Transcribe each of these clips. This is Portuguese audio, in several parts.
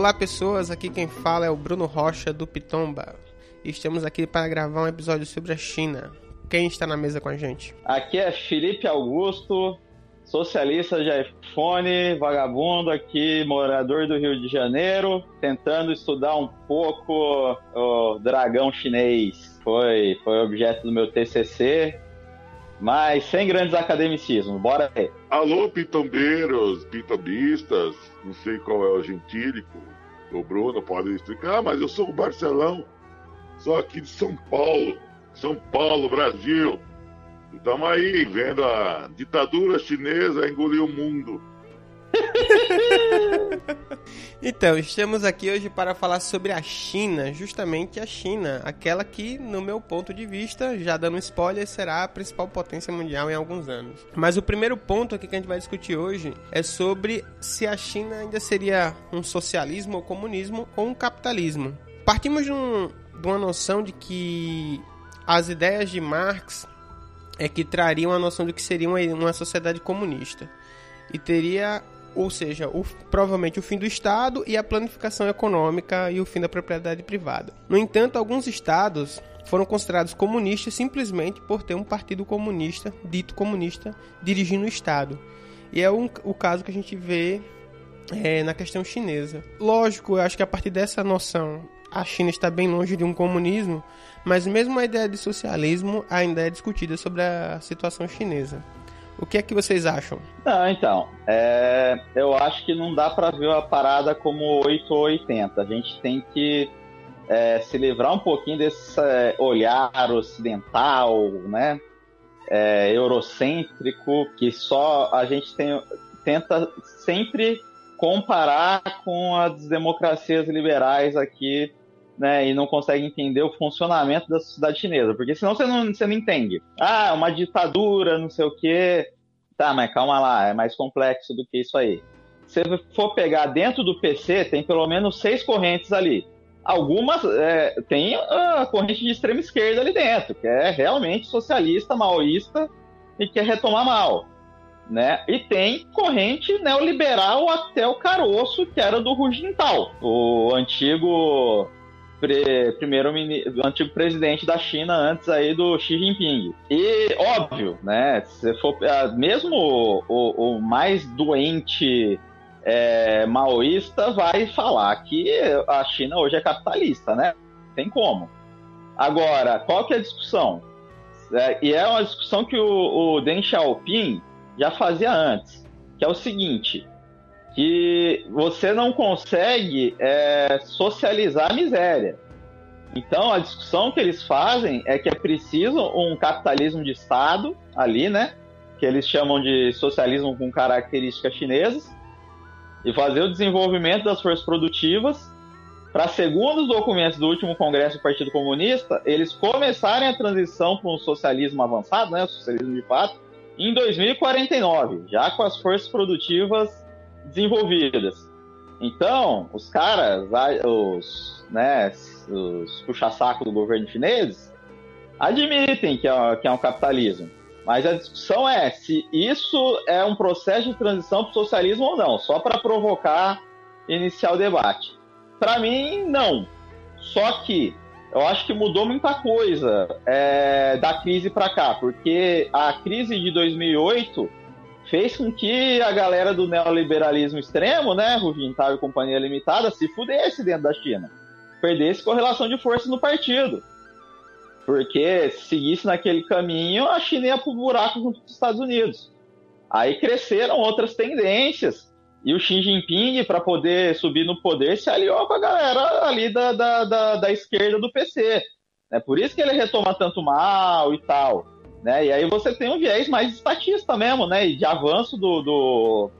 Olá pessoas, aqui quem fala é o Bruno Rocha do Pitomba. E estamos aqui para gravar um episódio sobre a China. Quem está na mesa com a gente? Aqui é Felipe Augusto, socialista de iPhone, vagabundo aqui, morador do Rio de Janeiro, tentando estudar um pouco o dragão chinês. Foi, foi objeto do meu TCC, mas sem grandes academicismos. Bora aí. Alô, pitombeiros, pitobistas, não sei qual é o gentílico. O Bruno pode explicar, mas eu sou o Barcelão, sou aqui de São Paulo, São Paulo, Brasil. Estamos aí vendo a ditadura chinesa engolir o mundo. então, estamos aqui hoje para falar sobre a China, justamente a China, aquela que, no meu ponto de vista, já dando spoiler, será a principal potência mundial em alguns anos. Mas o primeiro ponto aqui que a gente vai discutir hoje é sobre se a China ainda seria um socialismo ou comunismo ou um capitalismo. Partimos de, um, de uma noção de que as ideias de Marx é que trariam a noção de que seria uma, uma sociedade comunista e teria ou seja, o, provavelmente o fim do Estado e a planificação econômica e o fim da propriedade privada. No entanto, alguns estados foram considerados comunistas simplesmente por ter um partido comunista, dito comunista, dirigindo o Estado. E é um, o caso que a gente vê é, na questão chinesa. Lógico, eu acho que a partir dessa noção, a China está bem longe de um comunismo, mas mesmo a ideia de socialismo ainda é discutida sobre a situação chinesa. O que é que vocês acham? Não, então, é, eu acho que não dá para ver a parada como 8 ou 80. A gente tem que é, se livrar um pouquinho desse é, olhar ocidental, né? É, eurocêntrico, que só a gente tem, tenta sempre comparar com as democracias liberais aqui né, e não consegue entender o funcionamento da sociedade chinesa, porque senão você não, você não entende. Ah, uma ditadura, não sei o quê. Tá, mas calma lá, é mais complexo do que isso aí. Se for pegar dentro do PC, tem pelo menos seis correntes ali. Algumas é, tem a corrente de extrema esquerda ali dentro, que é realmente socialista, maoísta e quer retomar mal. Né? E tem corrente neoliberal até o caroço, que era do Hu Jintao, o antigo pre, primeiro do antigo presidente da China antes aí do Xi Jinping. E óbvio, né? Se for ah, mesmo o, o, o mais doente é, maoísta vai falar que a China hoje é capitalista, né? Tem como. Agora, qual que é a discussão? É, e é uma discussão que o, o Deng Xiaoping já fazia antes, que é o seguinte: que você não consegue é, socializar a miséria. Então, a discussão que eles fazem é que é preciso um capitalismo de Estado ali, né? Que eles chamam de socialismo com características chinesas, e fazer o desenvolvimento das forças produtivas para, segundo os documentos do último Congresso do Partido Comunista, eles começarem a transição para um socialismo avançado, né? O socialismo de fato, em 2049, já com as forças produtivas desenvolvidas. Então, os caras, os, né, os puxa-saco do governo chinês, admitem que é, que é um capitalismo. Mas a discussão é se isso é um processo de transição para o socialismo ou não, só para provocar iniciar o debate. Para mim, não. Só que eu acho que mudou muita coisa é, da crise para cá, porque a crise de 2008 fez com que a galera do neoliberalismo extremo, né, Ruvintal e Companhia Limitada, se fudesse dentro da China. Perdesse correlação de forças no partido. Porque se seguisse naquele caminho, a China ia pro buraco junto com os Estados Unidos. Aí cresceram outras tendências. E o Xi Jinping, para poder subir no poder, se aliou com a galera ali da, da, da, da esquerda do PC. É por isso que ele retoma tanto mal e tal. Né? E aí você tem um viés mais estatista mesmo, né? E de avanço do, do,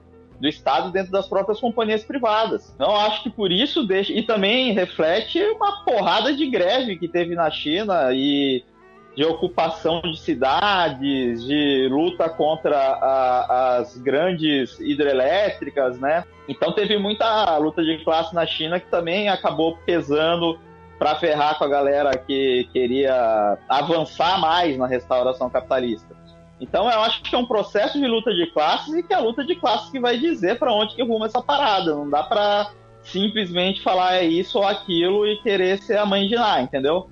do Estado dentro das próprias companhias privadas. Então, acho que por isso deixa. E também reflete uma porrada de greve que teve na China e de ocupação de cidades, de luta contra a, as grandes hidrelétricas, né? Então teve muita luta de classe na China que também acabou pesando para ferrar com a galera que queria avançar mais na restauração capitalista. Então eu acho que é um processo de luta de classes e que é a luta de classes que vai dizer para onde que ruma essa parada. Não dá para simplesmente falar é isso ou aquilo e querer ser a mãe de Ná, entendeu?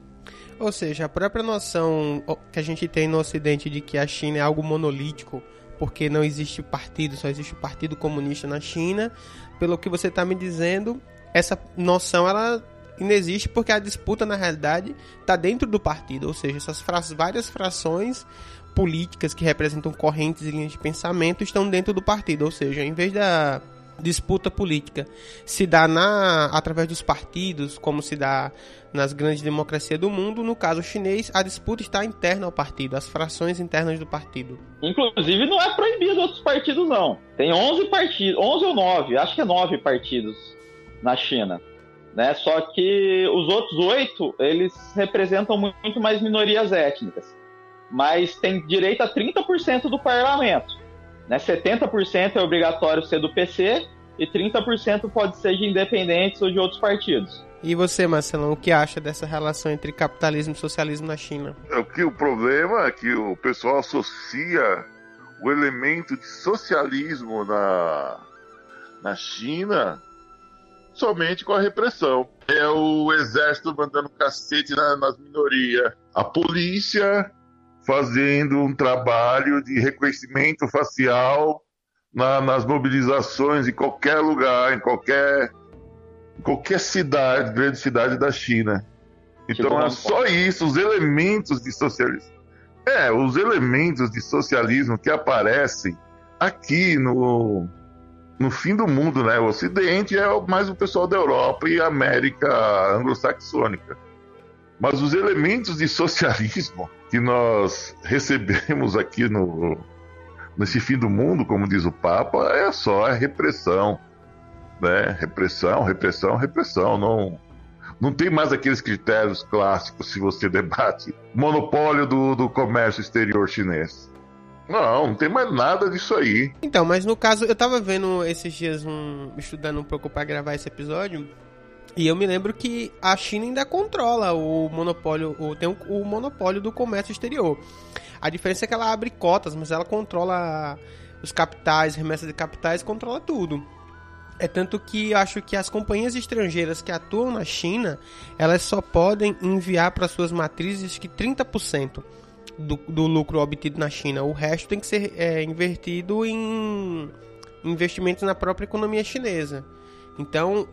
Ou seja, a própria noção que a gente tem no Ocidente de que a China é algo monolítico, porque não existe partido, só existe o Partido Comunista na China, pelo que você está me dizendo, essa noção ela inexiste porque a disputa na realidade está dentro do partido, ou seja, essas fra várias frações políticas que representam correntes e linhas de pensamento estão dentro do partido, ou seja, em vez da disputa política se dá na através dos partidos, como se dá nas grandes democracias do mundo, no caso chinês, a disputa está interna ao partido, as frações internas do partido. Inclusive não é proibido outros partidos não. Tem 11 partidos, 11 ou 9, acho que é 9 partidos na China. Né? Só que os outros oito, eles representam muito mais minorias étnicas. Mas tem direito a 30% do parlamento. Né? 70% é obrigatório ser do PC e 30% pode ser de independentes ou de outros partidos. E você, Marcelão, o que acha dessa relação entre capitalismo e socialismo na China? É o que o problema é que o pessoal associa o elemento de socialismo na, na China somente com a repressão. É o exército mandando cacete na, nas minorias, a polícia fazendo um trabalho de reconhecimento facial na, nas mobilizações em qualquer lugar, em qualquer, qualquer cidade, grande cidade da China. Então é só isso, os elementos de socialismo. É, os elementos de socialismo que aparecem aqui no, no fim do mundo, né? O Ocidente é mais o pessoal da Europa e América anglo-saxônica. Mas os elementos de socialismo que nós recebemos aqui no, nesse fim do mundo, como diz o Papa, é só a repressão. Né? Repressão, repressão, repressão. Não, não tem mais aqueles critérios clássicos se você debate monopólio do, do comércio exterior chinês. Não, não tem mais nada disso aí. Então, mas no caso, eu tava vendo esses dias um. estudando um pouco para gravar esse episódio. E eu me lembro que a China ainda controla o monopólio, o, tem o, o monopólio do comércio exterior. A diferença é que ela abre cotas, mas ela controla os capitais, remessas de capitais, controla tudo. É tanto que acho que as companhias estrangeiras que atuam na China, elas só podem enviar para suas matrizes que 30% do, do lucro obtido na China. O resto tem que ser é, invertido em investimentos na própria economia chinesa. Então,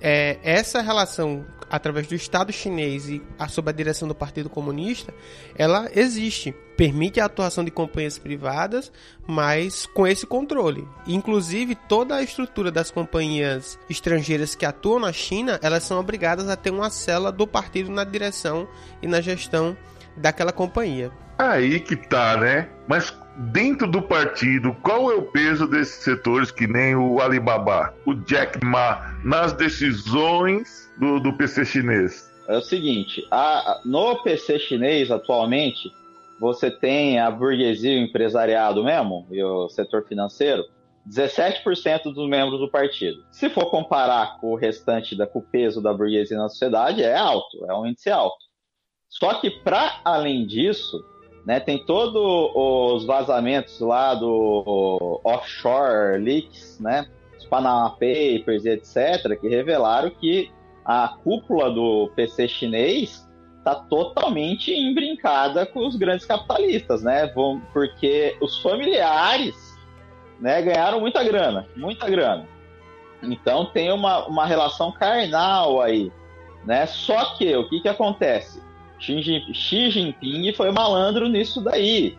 é, essa relação através do Estado chinês e a, sob a direção do Partido Comunista, ela existe. Permite a atuação de companhias privadas, mas com esse controle. Inclusive, toda a estrutura das companhias estrangeiras que atuam na China, elas são obrigadas a ter uma cela do partido na direção e na gestão daquela companhia. Aí que tá, né? Mas dentro do partido, qual é o peso desses setores que nem o Alibaba, o Jack Ma, nas decisões do, do PC chinês? É o seguinte, a, no PC chinês atualmente, você tem a burguesia o empresariado mesmo, e o setor financeiro, 17% dos membros do partido. Se for comparar com o restante da com o peso da burguesia na sociedade, é alto, é um índice alto. Só que para além disso, né? Tem todos os vazamentos lá do offshore leaks, né? Os Panama Papers e etc, que revelaram que a cúpula do PC chinês está totalmente embrincada com os grandes capitalistas, né? Porque os familiares, né, ganharam muita grana, muita grana. Então tem uma, uma relação carnal aí, né? Só que o que que acontece? Xi Jinping foi malandro nisso daí,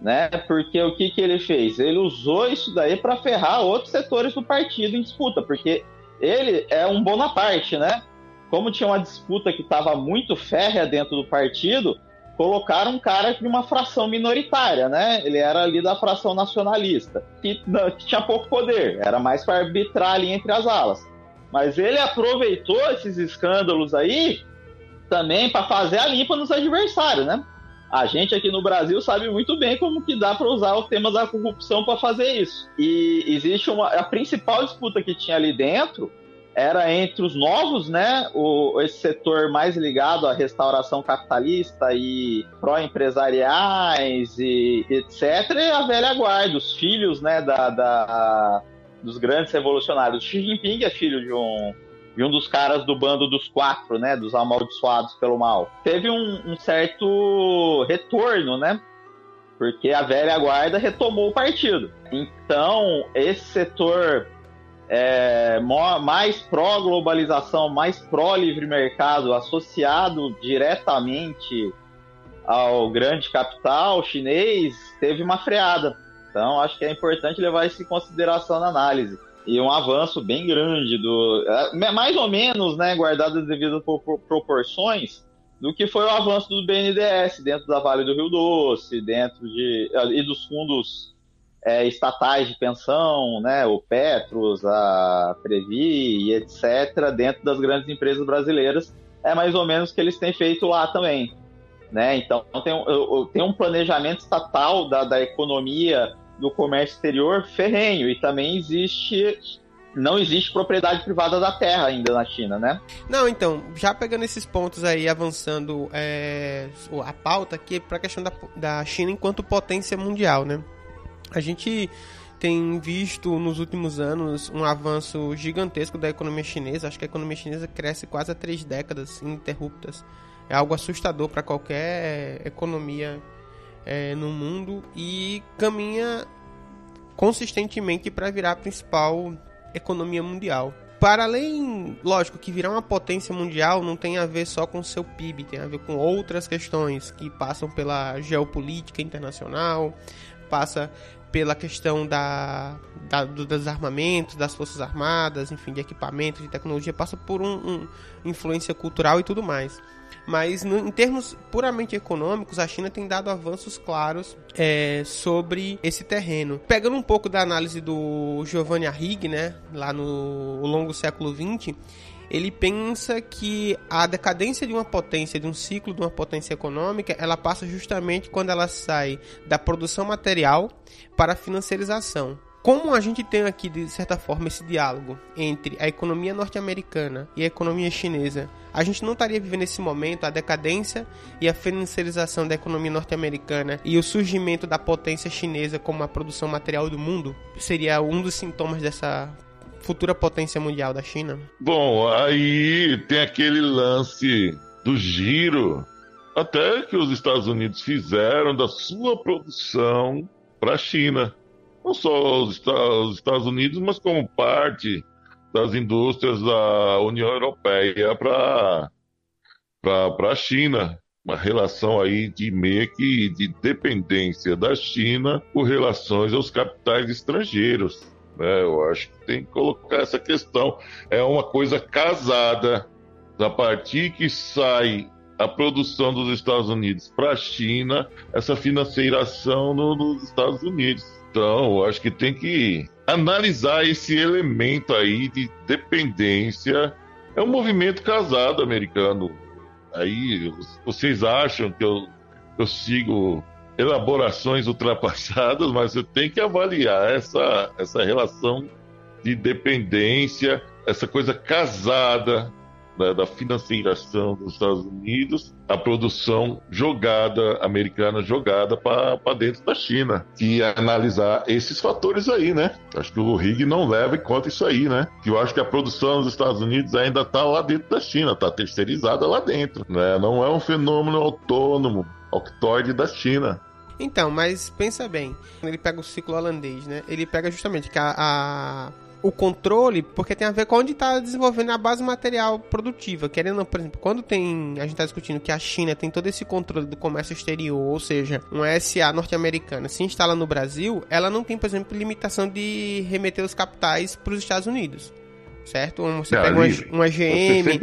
né? Porque o que, que ele fez? Ele usou isso daí para ferrar outros setores do partido em disputa, porque ele é um Bonaparte, né? Como tinha uma disputa que estava muito férrea dentro do partido, colocaram um cara de uma fração minoritária, né? Ele era ali da fração nacionalista, que, que tinha pouco poder, era mais para arbitrar ali entre as alas. Mas ele aproveitou esses escândalos aí também para fazer a limpa nos adversários, né? A gente aqui no Brasil sabe muito bem como que dá para usar o tema da corrupção para fazer isso. E existe uma a principal disputa que tinha ali dentro era entre os novos, né, o, esse setor mais ligado à restauração capitalista e pró-empresariais e etc, e a velha guarda, os filhos, né, da, da dos grandes revolucionários. Xi Jinping é filho de um, de um dos caras do bando dos quatro, né? Dos amaldiçoados pelo mal. Teve um, um certo retorno, né? Porque a velha guarda retomou o partido. Então, esse setor é, mais pró-globalização, mais pró-livre mercado, associado diretamente ao grande capital chinês, teve uma freada. Então, acho que é importante levar isso em consideração na análise. E um avanço bem grande, do é, mais ou menos, né, guardado as devidas proporções, do que foi o avanço do BNDES dentro da Vale do Rio Doce, dentro de e dos fundos é, estatais de pensão, né, o Petros, a Previ etc., dentro das grandes empresas brasileiras, é mais ou menos o que eles têm feito lá também. Né? Então, tem, tem um planejamento estatal da, da economia do comércio exterior ferrenho, e também existe não existe propriedade privada da terra ainda na China, né? Não, então, já pegando esses pontos aí, avançando é, a pauta aqui para a questão da, da China enquanto potência mundial, né? A gente tem visto nos últimos anos um avanço gigantesco da economia chinesa. Acho que a economia chinesa cresce quase há três décadas ininterruptas. É algo assustador para qualquer economia é, no mundo e caminha consistentemente para virar a principal economia mundial. Para além, lógico, que virar uma potência mundial não tem a ver só com seu PIB, tem a ver com outras questões que passam pela geopolítica internacional, passa pela questão da, da do desarmamento, das forças armadas, enfim, de equipamentos, de tecnologia, passa por um, um influência cultural e tudo mais. Mas no, em termos puramente econômicos, a China tem dado avanços claros é, sobre esse terreno. Pegando um pouco da análise do Giovanni Arrighi, né, lá no longo século XX, ele pensa que a decadência de uma potência, de um ciclo de uma potência econômica, ela passa justamente quando ela sai da produção material para a financiarização. Como a gente tem aqui, de certa forma, esse diálogo entre a economia norte-americana e a economia chinesa, a gente não estaria vivendo nesse momento a decadência e a financiarização da economia norte-americana e o surgimento da potência chinesa como a produção material do mundo? Seria um dos sintomas dessa futura potência mundial da China? Bom, aí tem aquele lance do giro, até que os Estados Unidos fizeram da sua produção para a China. Não só os Estados Unidos, mas como parte das indústrias da União Europeia para a China. Uma relação aí de meio que de dependência da China com relações aos capitais estrangeiros. Né? Eu acho que tem que colocar essa questão. É uma coisa casada. A partir que sai a produção dos Estados Unidos para a China, essa financeiração no, nos Estados Unidos. Então, acho que tem que analisar esse elemento aí de dependência. É um movimento casado americano. Aí, vocês acham que eu, eu sigo elaborações ultrapassadas, mas eu tenho que avaliar essa, essa relação de dependência, essa coisa casada da, da financeiração dos Estados Unidos, a produção jogada, americana jogada para dentro da China. E analisar esses fatores aí, né? Acho que o Rig não leva em conta isso aí, né? Que eu acho que a produção dos Estados Unidos ainda está lá dentro da China, está terceirizada lá dentro, né? Não é um fenômeno autônomo, octoide da China. Então, mas pensa bem, ele pega o ciclo holandês, né? Ele pega justamente que a, a o controle, porque tem a ver com onde está desenvolvendo a base material produtiva. Querendo, por exemplo, quando tem. A gente está discutindo que a China tem todo esse controle do comércio exterior, ou seja, uma SA norte-americana se instala no Brasil, ela não tem, por exemplo, limitação de remeter os capitais para os Estados Unidos. Certo? Você pega uma, uma GM,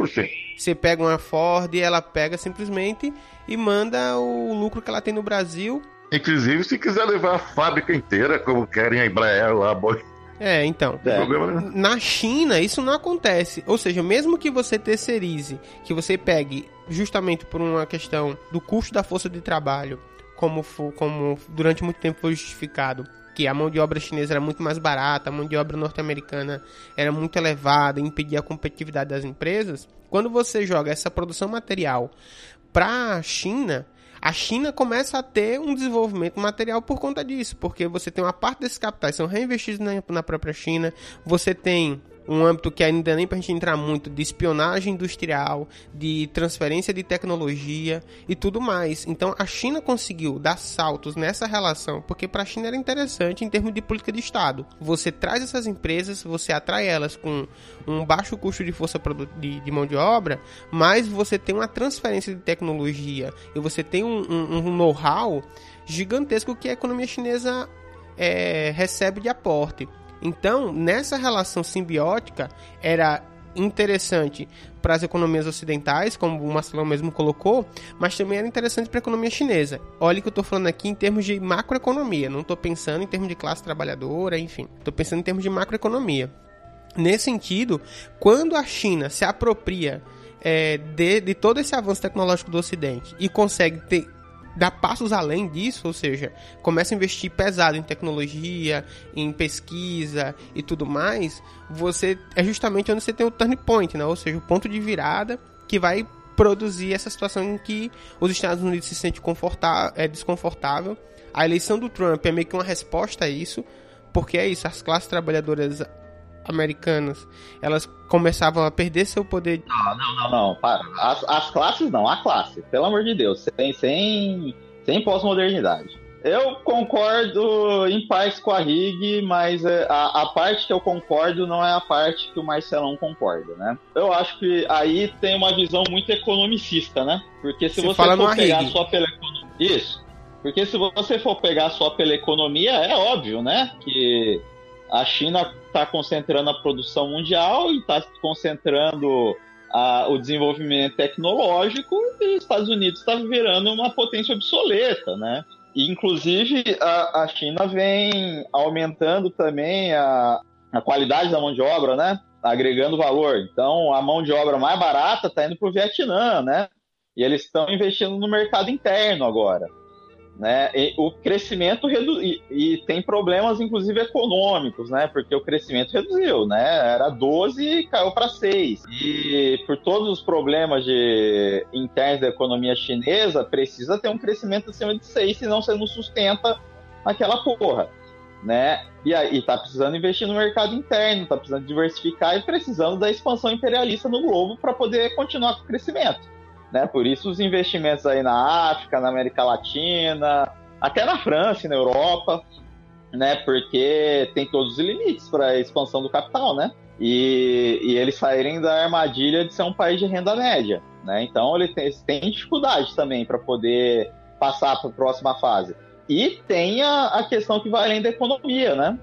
você pega uma Ford e ela pega simplesmente e manda o lucro que ela tem no Brasil Inclusive, se quiser levar a fábrica inteira, como querem a Embraer lá, boy. É, então. É. Na China, isso não acontece. Ou seja, mesmo que você terceirize, que você pegue justamente por uma questão do custo da força de trabalho, como, for, como durante muito tempo foi justificado, que a mão de obra chinesa era muito mais barata, a mão de obra norte-americana era muito elevada, impedia a competitividade das empresas. Quando você joga essa produção material para a China, A China começa a ter um desenvolvimento material por conta disso, porque você tem uma parte desses capitais são reinvestidos na, na própria China, você tem um âmbito que ainda nem para a gente entrar muito de espionagem industrial, de transferência de tecnologia e tudo mais. Então a China conseguiu dar saltos nessa relação, porque para a China era interessante em termos de política de Estado. Você traz essas empresas, você atrai elas com um baixo custo de força de, de mão de obra, mas você tem uma transferência de tecnologia e você tem um, um, um know-how gigantesco que a economia chinesa é, recebe de aporte. Então, nessa relação simbiótica, era interessante para as economias ocidentais, como o Marcelão mesmo colocou, mas também era interessante para a economia chinesa. Olha que eu estou falando aqui em termos de macroeconomia, não estou pensando em termos de classe trabalhadora, enfim, estou pensando em termos de macroeconomia. Nesse sentido, quando a China se apropria é, de, de todo esse avanço tecnológico do Ocidente e consegue ter dá passos além disso, ou seja, começa a investir pesado em tecnologia, em pesquisa e tudo mais, você é justamente onde você tem o turn point, né? Ou seja, o ponto de virada que vai produzir essa situação em que os Estados Unidos se sente é desconfortável. A eleição do Trump é meio que uma resposta a isso, porque é isso, as classes trabalhadoras americanas, elas começavam a perder seu poder. Não, não, não, não. Para. As, as classes não, a classe, pelo amor de Deus, sem, sem, sem pós-modernidade. Eu concordo em parte com a Rig, mas é, a, a, parte que eu concordo não é a parte que o Marcelão concorda, né? Eu acho que aí tem uma visão muito economicista, né? Porque se você, você for pegar só pela economia. Isso. Porque se você for pegar só pela economia, é óbvio, né? Que a China está concentrando a produção mundial e está concentrando a, o desenvolvimento tecnológico e os Estados Unidos está virando uma potência obsoleta, né? E, inclusive, a, a China vem aumentando também a, a qualidade da mão de obra, né? Agregando valor. Então, a mão de obra mais barata está indo para o Vietnã, né? E eles estão investindo no mercado interno agora. Né? E o crescimento redu... e, e, tem problemas, inclusive econômicos, né? Porque o crescimento reduziu, né? Era 12 e caiu para 6. E por todos os problemas de internos da economia chinesa, precisa ter um crescimento acima de 6, senão você não sustenta aquela porra. Né? E aí tá precisando investir no mercado interno, tá precisando diversificar e precisando da expansão imperialista no globo para poder continuar com o crescimento. Né? Por isso os investimentos aí na África, na América Latina, até na França e na Europa, né? Porque tem todos os limites para a expansão do capital, né? E, e, eles saírem da armadilha de ser um país de renda média, né? Então ele tem, tem dificuldade também para poder passar para a próxima fase. E tem a, a questão que vai além da economia, né?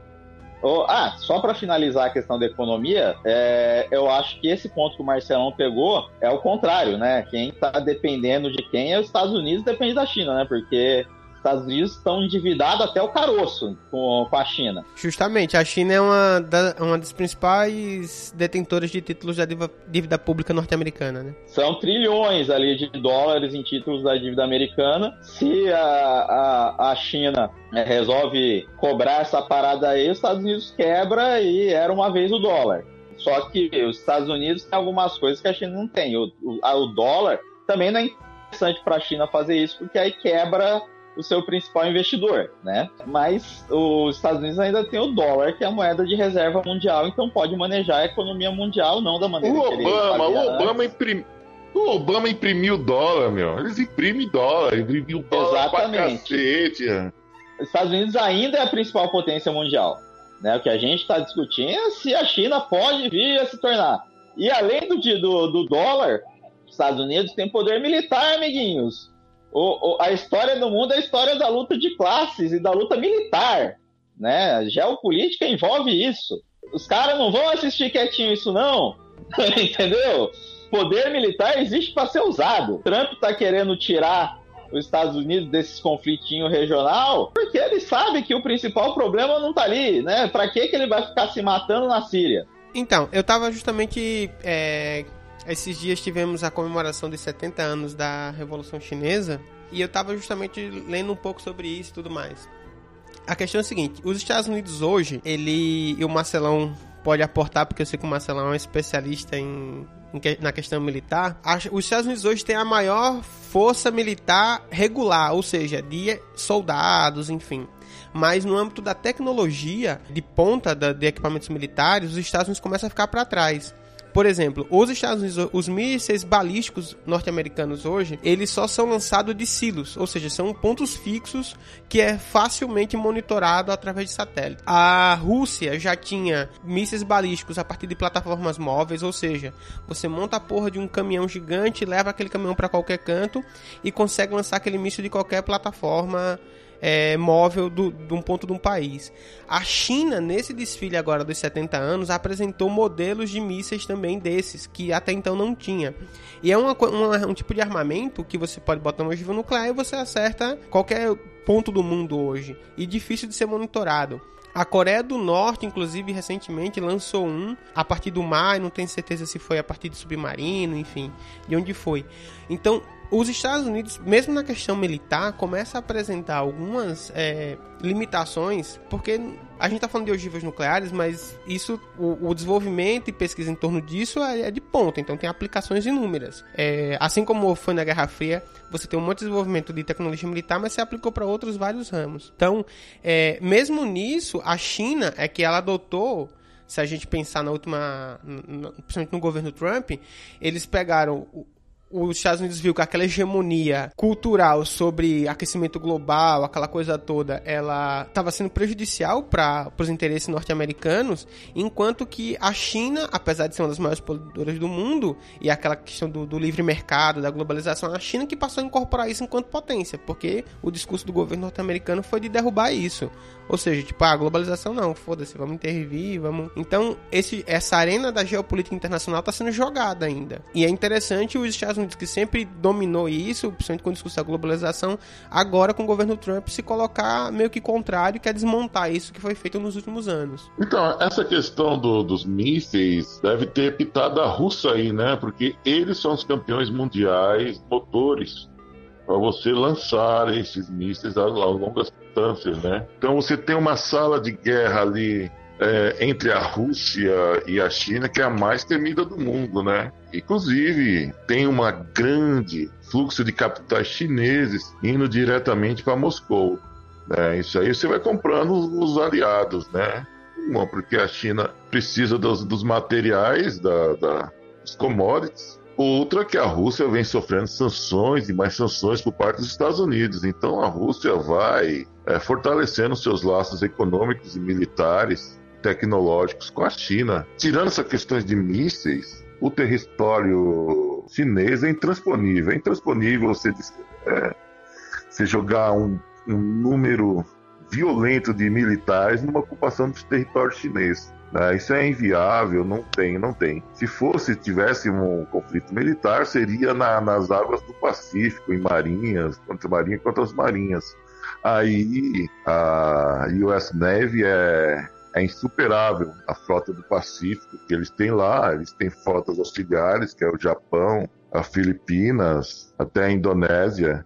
Oh, ah, só para finalizar a questão da economia, é, eu acho que esse ponto que o Marcelão pegou é o contrário, né? Quem está dependendo de quem é os Estados Unidos depende da China, né? Porque Estados Unidos estão endividados até o caroço com, com a China. Justamente, a China é uma, da, uma das principais detentoras de títulos da dívida, dívida pública norte-americana, né? São trilhões ali de dólares em títulos da dívida americana. Se a, a, a China é, resolve cobrar essa parada aí, os Estados Unidos quebra e era uma vez o dólar. Só que os Estados Unidos tem algumas coisas que a China não tem. O, o, o dólar também não é interessante para a China fazer isso, porque aí quebra o seu principal investidor, né? Mas os Estados Unidos ainda tem o dólar, que é a moeda de reserva mundial, então pode manejar a economia mundial não da maneira o que Obama, ele o Obama imprimiu o Obama imprimiu dólar, meu. Eles imprimem dólar, imprimiu dólar Exatamente. pra cacete. Os Estados Unidos ainda é a principal potência mundial. Né? O que a gente está discutindo é se a China pode vir a se tornar. E além do, do, do dólar, os Estados Unidos têm poder militar, amiguinhos. O, o, a história do mundo é a história da luta de classes e da luta militar. Né? Geopolítica envolve isso. Os caras não vão assistir quietinho isso, não. Entendeu? Poder militar existe para ser usado. Trump está querendo tirar os Estados Unidos desses conflitinhos regional, porque ele sabe que o principal problema não está ali, né? Para que que ele vai ficar se matando na Síria? Então, eu estava justamente é, esses dias tivemos a comemoração dos 70 anos da Revolução Chinesa e eu estava justamente lendo um pouco sobre isso e tudo mais. A questão é a seguinte: os Estados Unidos hoje, ele e o Marcelão pode aportar, porque eu sei que o Marcelão é um especialista em, na questão militar, os Estados Unidos hoje têm a maior força militar regular, ou seja, de soldados, enfim. Mas no âmbito da tecnologia de ponta de equipamentos militares, os Estados Unidos começam a ficar para trás. Por exemplo, os Estados Unidos, os mísseis balísticos norte-americanos hoje, eles só são lançados de silos, ou seja, são pontos fixos que é facilmente monitorado através de satélite. A Rússia já tinha mísseis balísticos a partir de plataformas móveis, ou seja, você monta a porra de um caminhão gigante, leva aquele caminhão para qualquer canto e consegue lançar aquele míssil de qualquer plataforma é, móvel do, de um ponto de um país. A China, nesse desfile agora dos 70 anos, apresentou modelos de mísseis também desses, que até então não tinha. E é uma, uma, um tipo de armamento que você pode botar uma ogiva nuclear e você acerta qualquer ponto do mundo hoje. E difícil de ser monitorado. A Coreia do Norte, inclusive, recentemente lançou um a partir do mar, não tenho certeza se foi a partir de submarino, enfim, de onde foi. Então, os Estados Unidos, mesmo na questão militar, começa a apresentar algumas é, limitações, porque a gente está falando de ogivas nucleares, mas isso, o, o, desenvolvimento e pesquisa em torno disso é, é de ponta, então tem aplicações inúmeras. É, assim como foi na Guerra Fria, você tem um monte de desenvolvimento de tecnologia militar, mas se aplicou para outros vários ramos. Então, é, mesmo nisso, a China é que ela adotou se a gente pensar na última, principalmente no governo Trump, eles pegaram os Estados Unidos viu que aquela hegemonia cultural sobre aquecimento global, aquela coisa toda, ela estava sendo prejudicial para os interesses norte-americanos, enquanto que a China, apesar de ser uma das maiores poluidoras do mundo, e aquela questão do, do livre mercado, da globalização, a China que passou a incorporar isso enquanto potência, porque o discurso do governo norte-americano foi de derrubar isso. Ou seja, tipo, a ah, globalização não, foda-se, vamos intervir, vamos. Então, esse, essa arena da geopolítica internacional está sendo jogada ainda. E é interessante os Estados Unidos, que sempre dominou isso, principalmente com o discurso da globalização, agora com o governo Trump se colocar meio que contrário, quer desmontar isso que foi feito nos últimos anos. Então, essa questão do, dos mísseis deve ter pitado a russa aí, né? Porque eles são os campeões mundiais motores para você lançar esses mísseis a, a longas distâncias, né? Então você tem uma sala de guerra ali é, entre a Rússia e a China que é a mais temida do mundo, né? Inclusive tem uma grande fluxo de capitais chineses indo diretamente para Moscou. Né? Isso aí você vai comprando os aliados, né? Uma, porque a China precisa dos, dos materiais, da, da, dos commodities, Outra que a Rússia vem sofrendo sanções e mais sanções por parte dos Estados Unidos. Então a Rússia vai é, fortalecendo seus laços econômicos e militares, tecnológicos com a China. Tirando essas questões de mísseis, o território chinês é intransponível. É intransponível você, é, você jogar um, um número violento de militares numa ocupação do território chinês. Né? Isso é inviável, não tem, não tem. Se fosse, tivesse um conflito militar, seria na, nas águas do Pacífico, em marinhas, contra marinha contra as marinhas. Aí a US Navy é, é insuperável. A frota do Pacífico que eles têm lá, eles têm frotas auxiliares, que é o Japão, a Filipinas, até a Indonésia.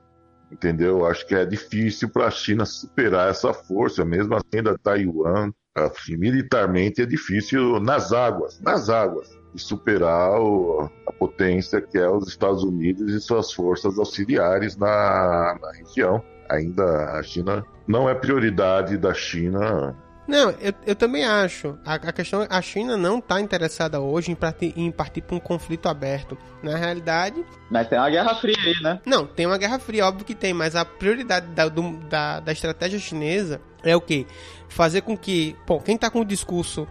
Entendeu? Acho que é difícil para a China superar essa força, mesmo assim da Taiwan assim, militarmente é difícil nas águas, nas águas, superar o, a potência que é os Estados Unidos e suas forças auxiliares na, na região. Ainda a China não é prioridade da China não, eu, eu também acho. A, a questão a China não está interessada hoje em partir, em partir para um conflito aberto. Na realidade. Mas tem uma guerra fria aí, né? Não, tem uma guerra fria, óbvio que tem, mas a prioridade da, do, da, da estratégia chinesa é o quê? Fazer com que. Bom, quem está com o discurso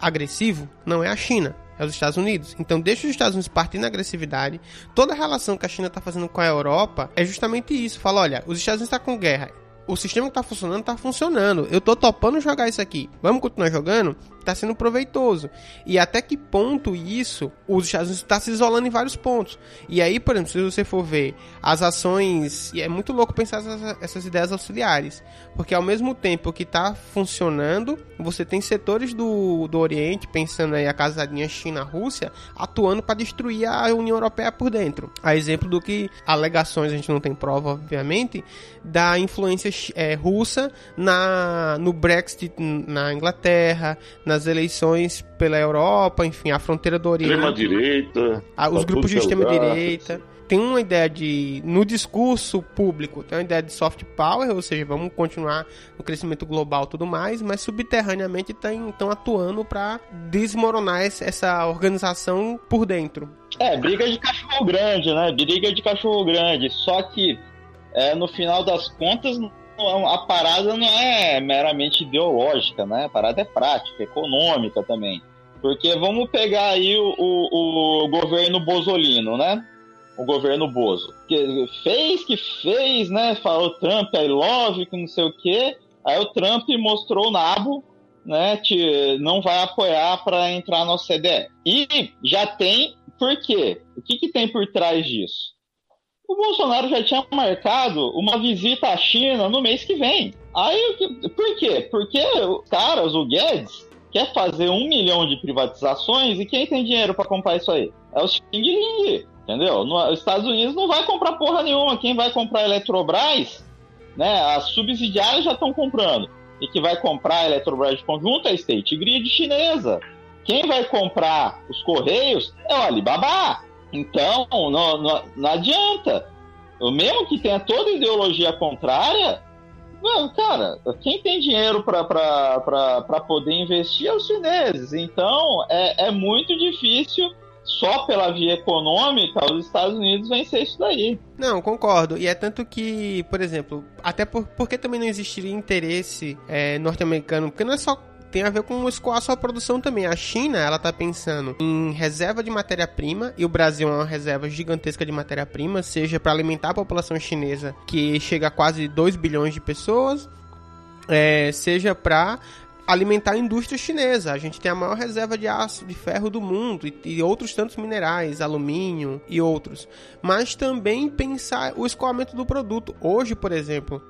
agressivo não é a China, é os Estados Unidos. Então deixa os Estados Unidos partir na agressividade. Toda a relação que a China está fazendo com a Europa é justamente isso. Fala, olha, os Estados Unidos estão tá com guerra o sistema que tá funcionando, tá funcionando. Eu tô topando jogar isso aqui. Vamos continuar jogando? Tá sendo proveitoso. E até que ponto isso, os Estados Unidos está se isolando em vários pontos. E aí, por exemplo, se você for ver as ações. E é muito louco pensar essas, essas ideias auxiliares. Porque ao mesmo tempo que tá funcionando, você tem setores do, do Oriente, pensando aí a casadinha China-Rússia, atuando para destruir a União Europeia por dentro. A exemplo do que alegações, a gente não tem prova, obviamente, da influência é, russa na, no Brexit na Inglaterra, na nas eleições pela Europa, enfim, a fronteira do Oriente. Extrema-direita. Os grupos de extrema-direita tem uma ideia de, no discurso público, tem uma ideia de soft power, ou seja, vamos continuar no crescimento global e tudo mais, mas subterraneamente estão atuando para desmoronar essa organização por dentro. É, briga de cachorro grande, né? Briga de cachorro grande. Só que, é, no final das contas, a parada não é meramente ideológica, né? A parada é prática, econômica também. Porque vamos pegar aí o, o, o governo Bozolino, né? o governo Bozo. Que fez que fez, né? Falou Trump, I love, que não sei o quê. Aí o Trump mostrou o nabo, né? Não vai apoiar para entrar no CDE. E já tem por quê? O que, que tem por trás disso? O Bolsonaro já tinha marcado uma visita à China no mês que vem. Aí, por quê? Porque caras, o Guedes, quer fazer um milhão de privatizações e quem tem dinheiro para comprar isso aí? É o Xing Ling. Entendeu? No, os Estados Unidos não vai comprar porra nenhuma. Quem vai comprar a Eletrobras, né? As subsidiárias já estão comprando. E que vai comprar a Eletrobras de conjunto é a State Grid chinesa. Quem vai comprar os Correios é o Alibaba. Então, não, não, não adianta. O mesmo que tenha toda ideologia contrária, cara, quem tem dinheiro para poder investir é os chineses. Então, é, é muito difícil só pela via econômica, os Estados Unidos vencer isso daí. Não, concordo. E é tanto que, por exemplo, até por, porque também não existiria interesse é, norte-americano, porque não é só tem a ver com escoar sua produção também. A China, ela tá pensando em reserva de matéria-prima e o Brasil é uma reserva gigantesca de matéria-prima, seja para alimentar a população chinesa, que chega a quase 2 bilhões de pessoas, é, seja para alimentar a indústria chinesa. A gente tem a maior reserva de aço, de ferro do mundo e, e, outros tantos minerais, alumínio e outros. Mas também pensar o escoamento do produto. Hoje, por exemplo,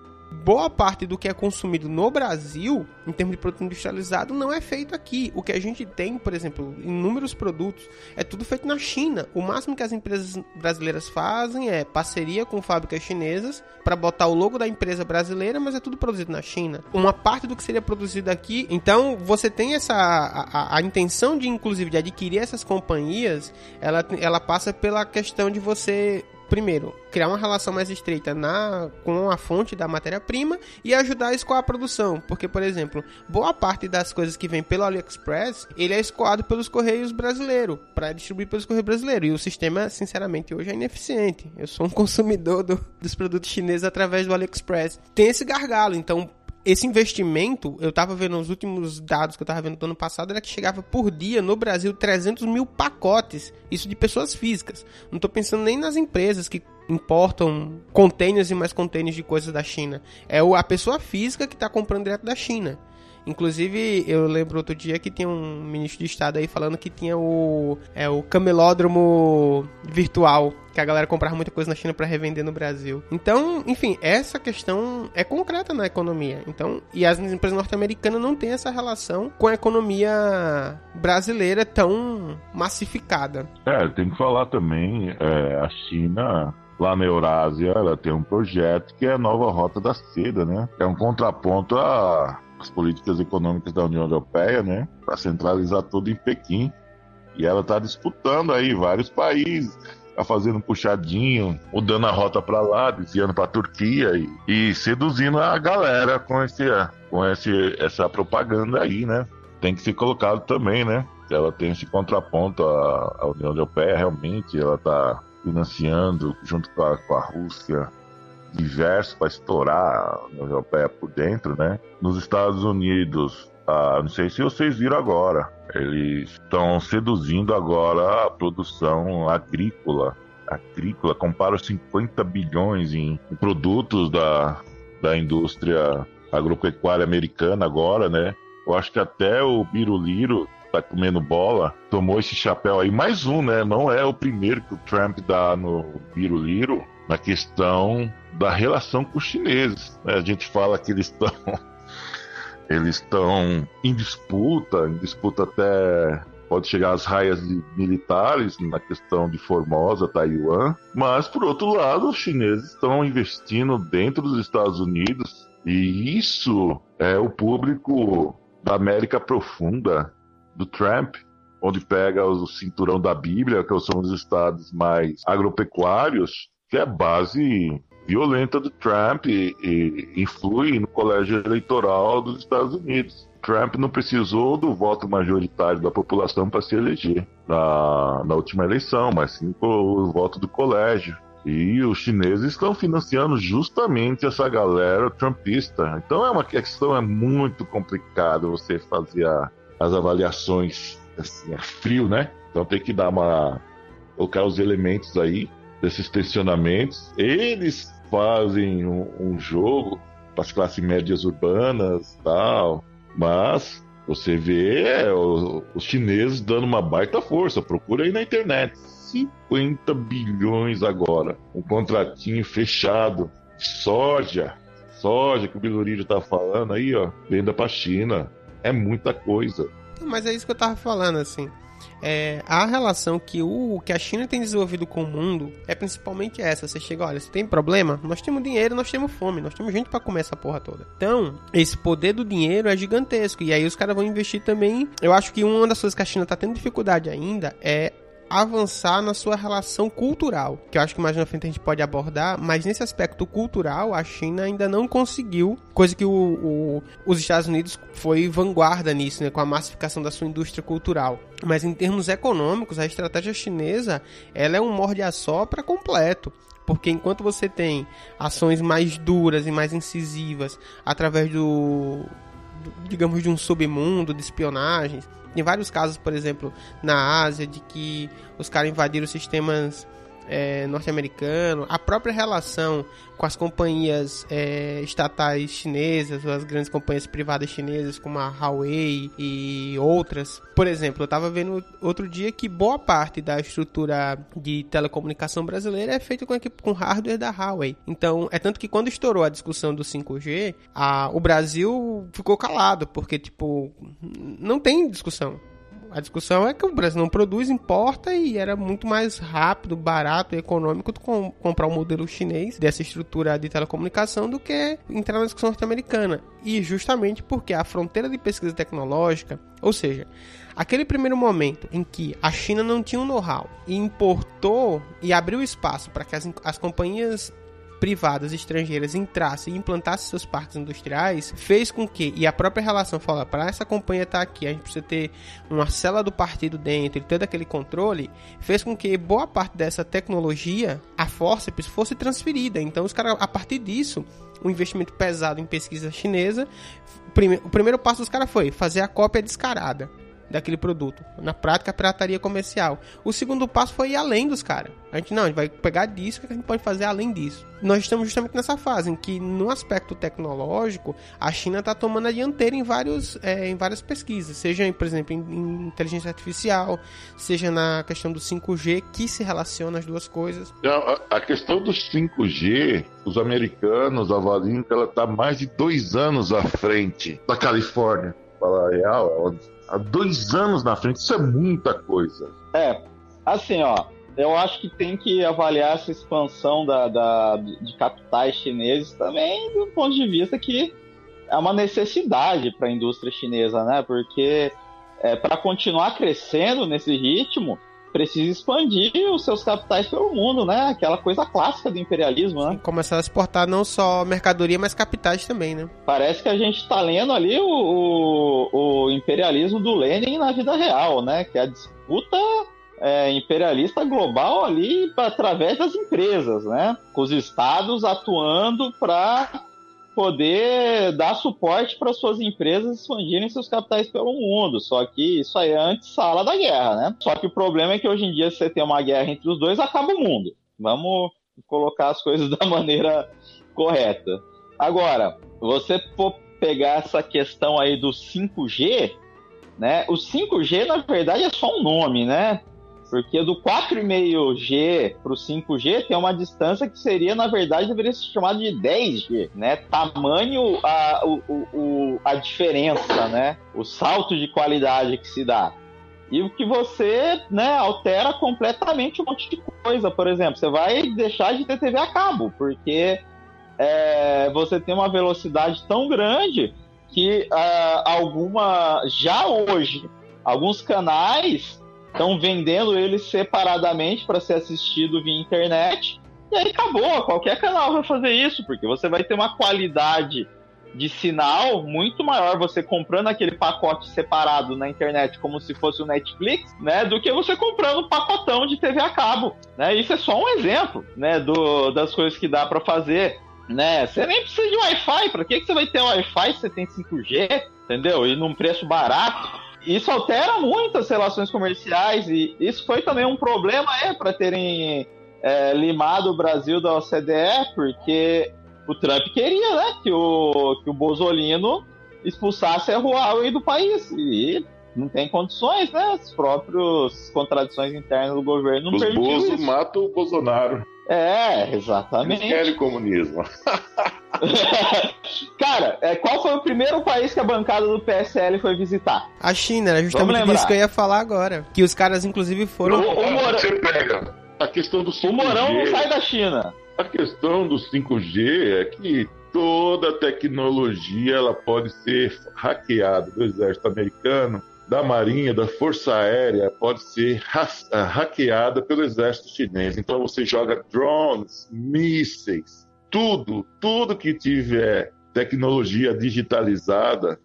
boa parte do que é consumido no Brasil, em termos de produto industrializado, não é feito aqui. O que a gente tem, por exemplo, inúmeros produtos, é tudo feito na China. O máximo que as empresas brasileiras fazem é parceria com fábricas chinesas para botar o logo da empresa brasileira, mas é tudo produzido na China. Uma parte do que seria produzido aqui, então você tem essa a, a, a intenção de inclusive de adquirir essas companhias, ela, ela passa pela questão de você primeiro, criar uma relação mais estreita na, com a fonte da matéria-prima e ajudar a escoar a produção. Porque, por exemplo, boa parte das coisas que vem pelo AliExpress, ele é escoado pelos Correios brasileiros, para distribuir pelos Correios brasileiros. E o sistema, sinceramente, hoje é ineficiente. Eu sou um consumidor do, dos produtos chineses através do AliExpress. Tem esse gargalo, então esse investimento, eu tava vendo os últimos dados que eu tava vendo do ano passado, era que chegava por dia no Brasil 300 mil pacotes. Isso de pessoas físicas. Não tô pensando nem nas empresas que importam containers e mais containers de coisas da China. É a pessoa física que tá comprando direto da China. Inclusive, eu lembro outro dia que tinha um ministro de Estado aí falando que tinha o, é, o camelódromo virtual, que a galera comprava muita coisa na China para revender no Brasil. Então, enfim, essa questão é concreta na economia. Então, e as empresas norte-americanas não têm essa relação com a economia brasileira tão massificada. É, tem que falar também, é, a China lá na Eurásia, ela tem um projeto que é a nova Rota da Seda, né? É um contraponto a as políticas econômicas da União Europeia, né, para centralizar tudo em Pequim. E ela está disputando aí vários países, está fazendo puxadinho, mudando a rota para lá, desviando para a Turquia e, e, seduzindo a galera com, esse, com esse, essa propaganda aí, né? Tem que ser colocado também, né? Ela tem esse contraponto à, União Europeia, realmente, ela está financiando junto com a, com a Rússia diversos para estourar a União Europeia por dentro, né? Nos Estados Unidos, ah, não sei se vocês viram agora, eles estão seduzindo agora a produção agrícola. Agrícola, compara 50 bilhões em produtos da, da indústria agropecuária americana agora, né? Eu acho que até o Biruliro tá comendo bola, tomou esse chapéu aí. Mais um, né? Não é o primeiro que o Trump dá no Biruliro na questão da relação com os chineses. Né? A gente fala que eles estão eles estão em disputa, em disputa até pode chegar às raias militares na questão de Formosa, Taiwan, mas por outro lado, os chineses estão investindo dentro dos Estados Unidos e isso é o público da América Profunda, do Trump, onde pega o cinturão da Bíblia, que são os estados mais agropecuários, que é base violenta do Trump e, e influi no colégio eleitoral dos Estados Unidos. Trump não precisou do voto majoritário da população para se eleger na, na última eleição, mas sim o voto do colégio. E os chineses estão financiando justamente essa galera trumpista. Então é uma questão é muito complicada você fazer a, as avaliações assim, é frio, né? Então tem que dar uma colocar os elementos aí desses tensionamentos. Eles fazem um, um jogo para as classes médias urbanas, tal, mas você vê é, os chineses dando uma baita força. Procura aí na internet. 50 bilhões agora. Um contratinho fechado. Soja. Soja que o Bilurídio está falando aí, ó. Venda para China. É muita coisa. Mas é isso que eu tava falando, assim é, a relação que, o, que a China tem desenvolvido com o mundo é principalmente essa. Você chega, olha, você tem problema? Nós temos dinheiro, nós temos fome, nós temos gente para comer essa porra toda. Então, esse poder do dinheiro é gigantesco. E aí os caras vão investir também. Eu acho que uma das coisas que a China tá tendo dificuldade ainda é avançar na sua relação cultural, que eu acho que mais na frente a gente pode abordar, mas nesse aspecto cultural a China ainda não conseguiu, coisa que o, o, os Estados Unidos foi vanguarda nisso, né, com a massificação da sua indústria cultural. Mas em termos econômicos, a estratégia chinesa ela é um morde-a-sopra completo. Porque enquanto você tem ações mais duras e mais incisivas através do, digamos, de um submundo de espionagens, tem vários casos, por exemplo, na Ásia, de que os caras invadiram sistemas é, norte-americano, a própria relação com as companhias é, estatais chinesas, as grandes companhias privadas chinesas, como a Huawei e outras. Por exemplo, eu estava vendo outro dia que boa parte da estrutura de telecomunicação brasileira é feita com, com hardware da Huawei. Então, é tanto que quando estourou a discussão do 5G, a, o Brasil ficou calado, porque, tipo, não tem discussão. A discussão é que o Brasil não produz, importa e era muito mais rápido, barato e econômico com, comprar um modelo chinês dessa estrutura de telecomunicação do que entrar na discussão norte-americana. E justamente porque a fronteira de pesquisa tecnológica, ou seja, aquele primeiro momento em que a China não tinha um know-how e importou e abriu espaço para que as, as companhias privadas estrangeiras entrassem e implantassem seus parques industriais, fez com que, e a própria relação fala, para essa companhia estar tá aqui, a gente precisa ter uma cela do partido dentro e todo aquele controle, fez com que boa parte dessa tecnologia, a forceps, fosse transferida. Então, os caras, a partir disso, um investimento pesado em pesquisa chinesa, o primeiro passo dos caras foi fazer a cópia descarada daquele produto. Na prática, a pirataria comercial. O segundo passo foi ir além dos caras. A gente não, a gente vai pegar disso, o que a gente pode fazer além disso? Nós estamos justamente nessa fase em que, no aspecto tecnológico, a China está tomando a dianteira em, vários, é, em várias pesquisas, seja, por exemplo, em, em, inteligência artificial, seja na questão do 5G, que se relaciona as duas coisas. A, a questão do 5G, os americanos avaliam que ela está mais de dois anos à frente da Califórnia. Falar real, há dois anos na frente, isso é muita coisa. É, assim, ó, eu acho que tem que avaliar essa expansão da, da, de capitais chineses também do ponto de vista que é uma necessidade para a indústria chinesa, né? Porque é, para continuar crescendo nesse ritmo, precisa expandir os seus capitais pelo mundo, né? Aquela coisa clássica do imperialismo, né? Começar a exportar não só mercadoria, mas capitais também, né? Parece que a gente está lendo ali o, o, o, imperialismo do Lenin na vida real, né? Que é a disputa é, imperialista global ali através das empresas, né? Com os estados atuando para poder dar suporte para suas empresas expandirem seus capitais pelo mundo. Só que isso aí é antes sala da guerra, né? Só que o problema é que hoje em dia, se você tem uma guerra entre os dois, acaba o mundo. Vamos colocar as coisas da maneira correta. Agora, você for pegar essa questão aí do 5G, né? O 5G, na verdade, é só um nome, né? Porque do 4,5G para o 5G tem uma distância que seria, na verdade, deveria ser chamada de 10G, né? Tamanho a, o, o, a diferença, né? O salto de qualidade que se dá. E o que você né, altera completamente um monte de coisa. Por exemplo, você vai deixar de ter TV a cabo, porque é, você tem uma velocidade tão grande que uh, alguma já hoje alguns canais estão vendendo eles separadamente para ser assistido via internet. E aí acabou, qualquer canal vai fazer isso, porque você vai ter uma qualidade de sinal muito maior você comprando aquele pacote separado na internet como se fosse o Netflix, né, do que você comprando um pacotão de TV a cabo, né? Isso é só um exemplo, né, do, das coisas que dá para fazer, né? Você nem precisa de Wi-Fi, para que que você vai ter Wi-Fi se você tem 5G, entendeu? E num preço barato? Isso altera muito as relações comerciais e isso foi também um problema é para terem é, limado o Brasil da OCDE, porque o Trump queria, né, que o, que o Bolsonaro expulsasse a Huawei do país. E não tem condições, né? As próprias contradições internas do governo não Os permitem Bozo isso. matam o Bolsonaro. É, Eles exatamente. querem comunismo. Cara, é, qual foi o primeiro país que a bancada do PSL foi visitar? A China, era justamente disso que eu ia falar agora. Que os caras, inclusive, foram. o Mourão- Você pega a questão do 5G. O Morão não sai da China. A questão do 5G é que toda tecnologia ela pode ser hackeada do exército americano, da marinha, da força aérea, pode ser ha- hackeada pelo exército chinês. Então você joga drones, mísseis, tudo, tudo que tiver tecnologia digitalizada,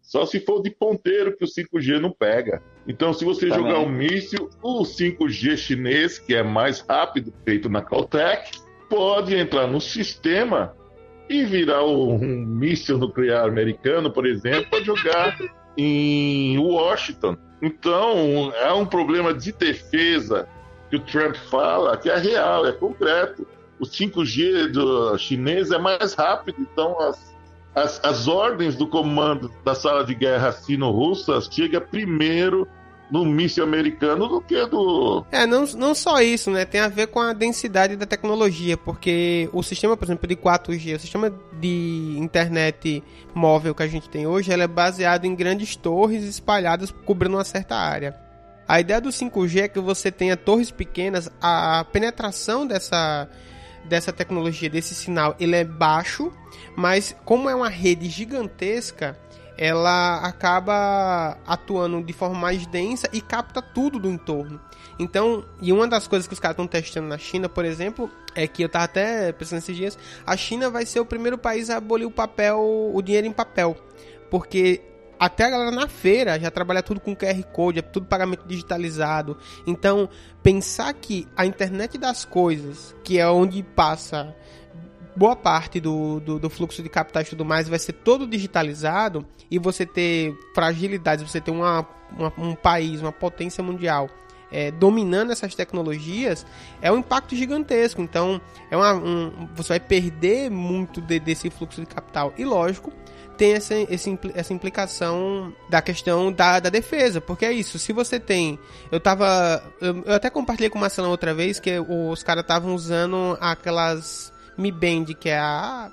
só se for de ponteiro que o 5G não pega. Então, se você Também. jogar um míssil, o 5G chinês, que é mais rápido, feito na Caltech, pode entrar no sistema e virar um, um míssil nuclear americano, por exemplo, para jogar em Washington. Então, é um problema de defesa que o Trump fala que é real, é concreto. O 5G do chinês é mais rápido, então as, as, as ordens do comando da sala de guerra sino-russa chega primeiro no míssil americano do que do É, não, não só isso, né? Tem a ver com a densidade da tecnologia, porque o sistema, por exemplo, de 4G, o sistema de internet móvel que a gente tem hoje, ele é baseado em grandes torres espalhadas cobrindo uma certa área. A ideia do 5G é que você tenha torres pequenas, a penetração dessa, dessa tecnologia, desse sinal, ele é baixo, mas como é uma rede gigantesca, ela acaba atuando de forma mais densa e capta tudo do entorno. Então, e uma das coisas que os caras estão testando na China, por exemplo, é que eu tava até pensando esses dias, a China vai ser o primeiro país a abolir o papel, o dinheiro em papel. Porque até a galera na feira já trabalha tudo com QR Code, é tudo pagamento digitalizado. Então, pensar que a internet das coisas, que é onde passa boa parte do, do, do fluxo de capitais e tudo mais vai ser todo digitalizado e você ter fragilidades, você ter uma, uma- um país, uma potência mundial é, dominando essas tecnologias, é um impacto gigantesco. Então, é uma, um- você vai perder muito de- desse fluxo de capital. E lógico, tem essa, essa implicação da questão da, da defesa, porque é isso, se você tem. Eu tava. Eu, eu até compartilhei com o Marcelão outra vez que os caras estavam usando aquelas Mi Band, que é a.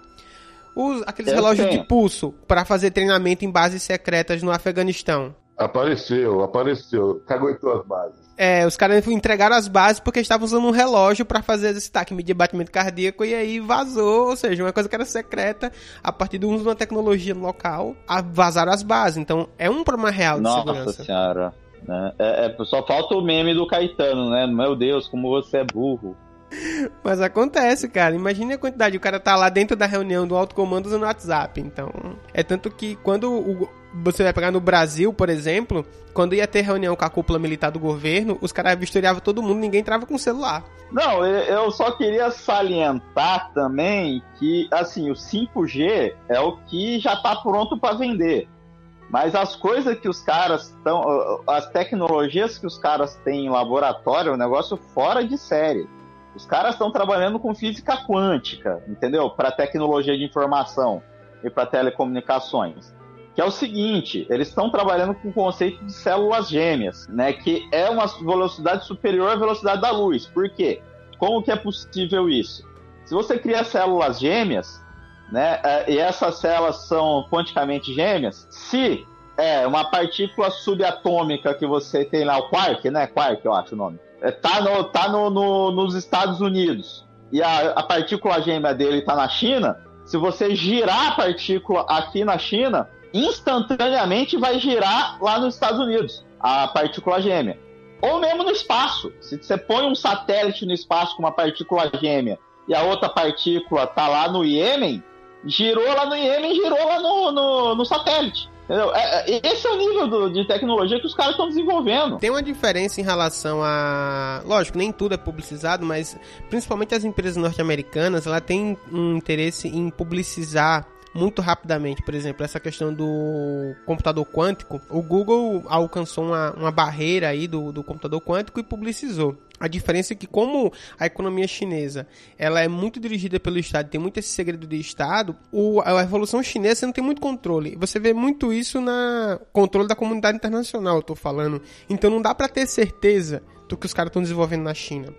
Os, aqueles Eu relógios tenho. de pulso para fazer treinamento em bases secretas no Afeganistão. Apareceu, apareceu, caguetou as bases. É, os caras entregaram as bases porque estavam usando um relógio para fazer esse taque, medir batimento cardíaco e aí vazou, ou seja, uma coisa que era secreta, a partir do uso de uma tecnologia local, a- vazaram as bases. Então, é um problema real de Nossa segurança. senhora. né? É, é, só falta o meme do Caetano, né? Meu Deus, como você é burro. Mas acontece, cara. Imagine a quantidade. O cara tá lá dentro da reunião do alto comando usando o WhatsApp. Então, é tanto que quando o- você vai pegar no Brasil, por exemplo, quando ia ter reunião com a cúpula militar do governo, os caras vistoriavam todo mundo, ninguém entrava com celular. Não, eu só queria salientar também que, assim, o 5G é o que já tá pronto para vender. Mas as coisas que os caras estão. As tecnologias que os caras têm em laboratório é um negócio fora de série. Os caras estão trabalhando com física quântica, entendeu? Para tecnologia de informação e para telecomunicações. Que é o seguinte, eles estão trabalhando com o conceito de células gêmeas, né? Que é uma velocidade superior à velocidade da luz. Por quê? Como que é possível isso? Se você cria células gêmeas, né? é, E essas células são quanticamente gêmeas, se é uma partícula subatômica que você tem lá, o quark, né? Quark, eu acho o nome. É, tá no, tá no, no- nos Estados Unidos e a, a partícula gêmea dele tá na China, se você girar a partícula aqui na China, instantaneamente vai girar lá nos Estados Unidos, a partícula gêmea. Ou mesmo no espaço. Se você põe um satélite no espaço com uma partícula gêmea e a outra partícula tá lá no Iêmen, girou lá no Iêmen, girou lá no, no, no satélite. Entendeu? É, é, esse é o nível do, de tecnologia que os caras estão desenvolvendo. Tem uma diferença em relação a. Lógico, nem tudo é publicizado, mas principalmente as empresas norte-americanas, ela tem um interesse em publicizar muito rapidamente. Por exemplo, essa questão do computador quântico, o Google alcançou uma, uma barreira aí do, do computador quântico e publicizou. A diferença é que como a economia chinesa ela é muito dirigida pelo Estado, tem muito esse segredo de Estado, o, a revolução chinesa não tem muito controle. Você vê muito isso na controle da comunidade internacional, eu tô falando. Então não dá para ter certeza do que os caras estão desenvolvendo na China.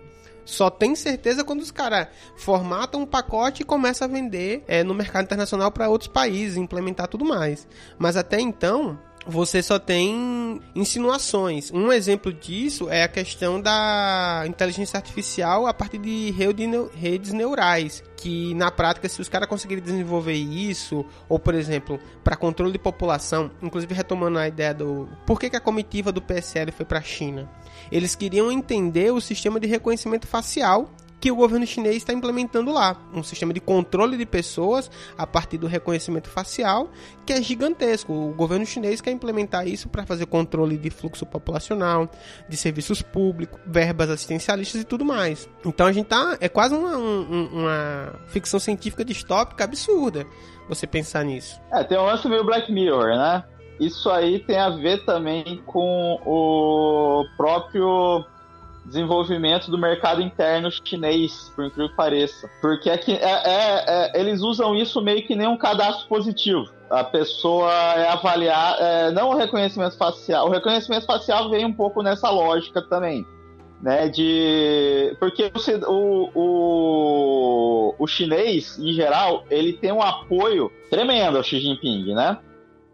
Só tem certeza quando os caras formatam um pacote e começam a vender é, no mercado internacional para outros países, implementar tudo mais. Mas até então, você só tem insinuações. Um exemplo disso é a questão da inteligência artificial a partir de redes neurais, que na prática, se os caras conseguirem desenvolver isso, ou por exemplo, para controle de população, inclusive retomando a ideia do por que, que a comitiva do PSL foi para a China, eles queriam entender o sistema de reconhecimento facial que o governo chinês está implementando lá. Um sistema de controle de pessoas a partir do reconhecimento facial, que é gigantesco. O governo chinês quer implementar isso para fazer controle de fluxo populacional, de serviços públicos, verbas assistencialistas e tudo mais. Então a gente tá. É quase uma, uma, ficção científica distópica absurda você pensar nisso. É, tem um lance meio Black Mirror, né? Isso aí tem a ver também com o próprio desenvolvimento do mercado interno chinês, por incrível que pareça. Porque é que, é, é, é, eles usam isso meio que nem um cadastro positivo. A pessoa é avaliar, é, não o reconhecimento facial. O reconhecimento facial vem um pouco nessa lógica também. Né, de porque o, o, o chinês em geral ele tem um apoio tremendo ao Xi Jinping, né?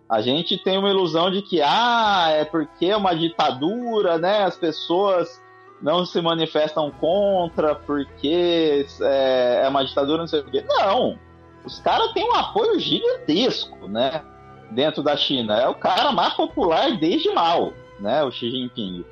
A gente tem uma ilusão de que ah, é porque é uma ditadura, né? As pessoas não se manifestam contra porque é, é uma ditadura, não sei o quê. Não! Os caras têm um apoio gigantesco, né? Dentro da China. É o cara mais popular desde mal, né? O Xi Jinping.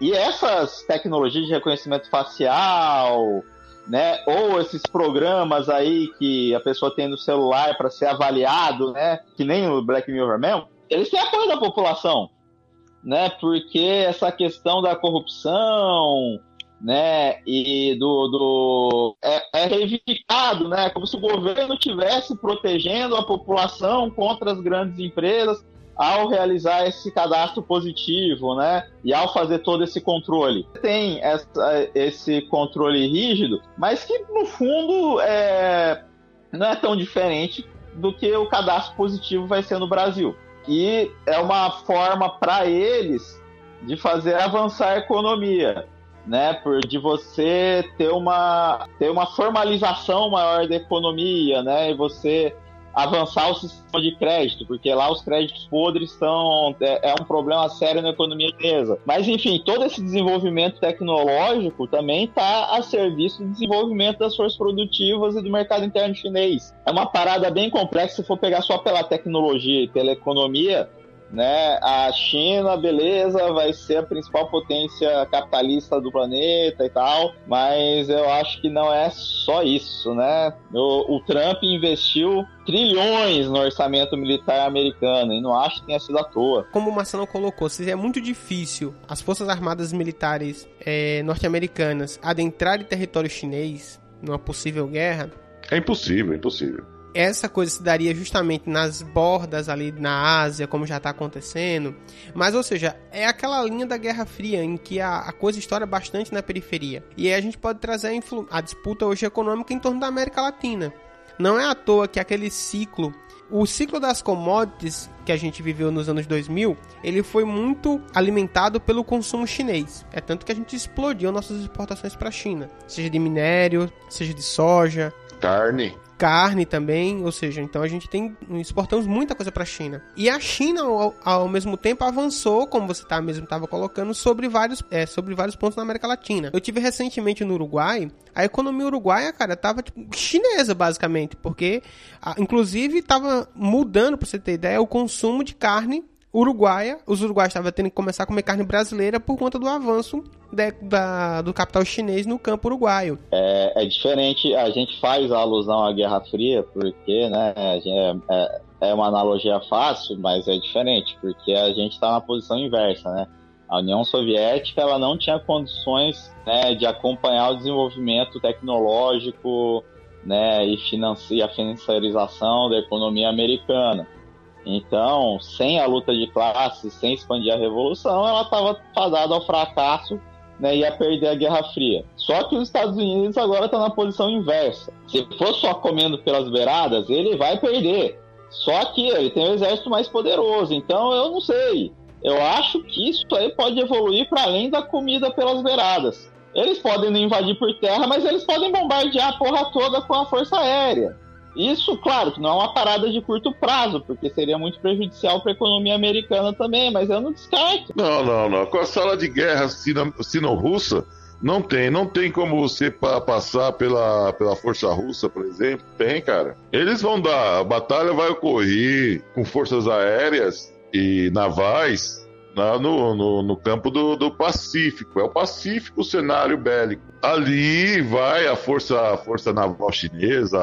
E essas tecnologias de reconhecimento facial, né? Ou esses programas aí que a pessoa tem no celular para ser avaliado, né? Que nem o Black Mirror mesmo. Eles têm apoio da população, né? Porque essa questão da corrupção, né? E do, do é, é reivindicado, né? Como se o governo tivesse protegendo a população contra as grandes empresas ao realizar esse cadastro positivo, né? E ao fazer todo esse controle. Tem essa, esse controle rígido, mas que no fundo é, não é tão diferente do que o cadastro positivo vai ser no Brasil. E é uma forma para eles de fazer avançar a economia, né? Por de você ter uma ter uma formalização maior da economia, né? E você avançar o sistema de crédito, porque lá os créditos podres são é, é, um problema sério na economia chinesa. Mas enfim, todo esse desenvolvimento tecnológico também está a serviço do desenvolvimento das forças produtivas e do mercado interno chinês. É uma parada bem complexa se for pegar só pela tecnologia e pela economia né? A China, beleza, vai ser a principal potência capitalista do planeta e tal, mas eu acho que não é só isso, né? O, o Trump investiu trilhões no orçamento militar americano e não acho que tenha sido à toa. Como o Marcelo colocou, se é muito difícil as forças armadas militares é, norte-americanas adentrarem território chinês numa possível guerra. É impossível, é impossível essa coisa se daria justamente nas bordas ali na Ásia, como já está acontecendo. Mas, ou seja, é aquela linha da Guerra Fria em que a, a coisa estoura bastante na periferia. E aí a gente pode trazer a, a disputa hoje econômica em torno da América Latina. Não é à toa que aquele ciclo o ciclo das commodities que a gente viveu nos anos 2000, ele foi muito alimentado pelo consumo chinês. É tanto que a gente explodiu nossas exportações para a China, seja de minério, seja de soja, Carne carne também, ou seja, então a gente tem exportamos muita coisa para a China. E a China ao, ao, mesmo tempo avançou, como você tá mesmo estava colocando, sobre vários é, sobre vários pontos na América Latina. Eu tive recentemente no Uruguai, a economia uruguaia, cara, tava tipo, chinesa basicamente, porque a, inclusive tava mudando, para você ter ideia, o consumo de carne uruguaia, os uruguaios estavam tendo que começar a comer carne brasileira por conta do avanço de, da, do capital chinês no campo uruguaio. É, é, diferente, a gente faz a alusão à Guerra Fria, porque né, é, é, é uma analogia fácil, mas é diferente, porque a gente está na posição inversa, né? A União Soviética ela não tinha condições né, de acompanhar o desenvolvimento tecnológico né, e, e a financiarização da economia americana. Então, sem a luta de classes, sem expandir a revolução, ela estava fadada ao fracasso né, ia perder a Guerra Fria. Só que os Estados Unidos agora está na posição inversa. Se for só comendo pelas beiradas, ele vai perder. Só que ele tem um exército mais poderoso. Então, eu não sei. Eu acho que isso aí pode evoluir para além da comida pelas beiradas. Eles podem não invadir por terra, mas eles podem bombardear a porra toda com a força aérea. Isso, claro, que não é uma parada de curto prazo, porque seria muito prejudicial para a economia americana também, mas eu não descarto. Não, não, não. Com a sala de guerra sino-russa, não tem, não tem como você pa passar pela, pela força russa, por exemplo. Tem, cara. Eles vão dar, a batalha vai ocorrer com forças aéreas e navais na, no, no, no, campo do, do, Pacífico. É o Pacífico o cenário bélico. Ali vai a força, a força naval chinesa,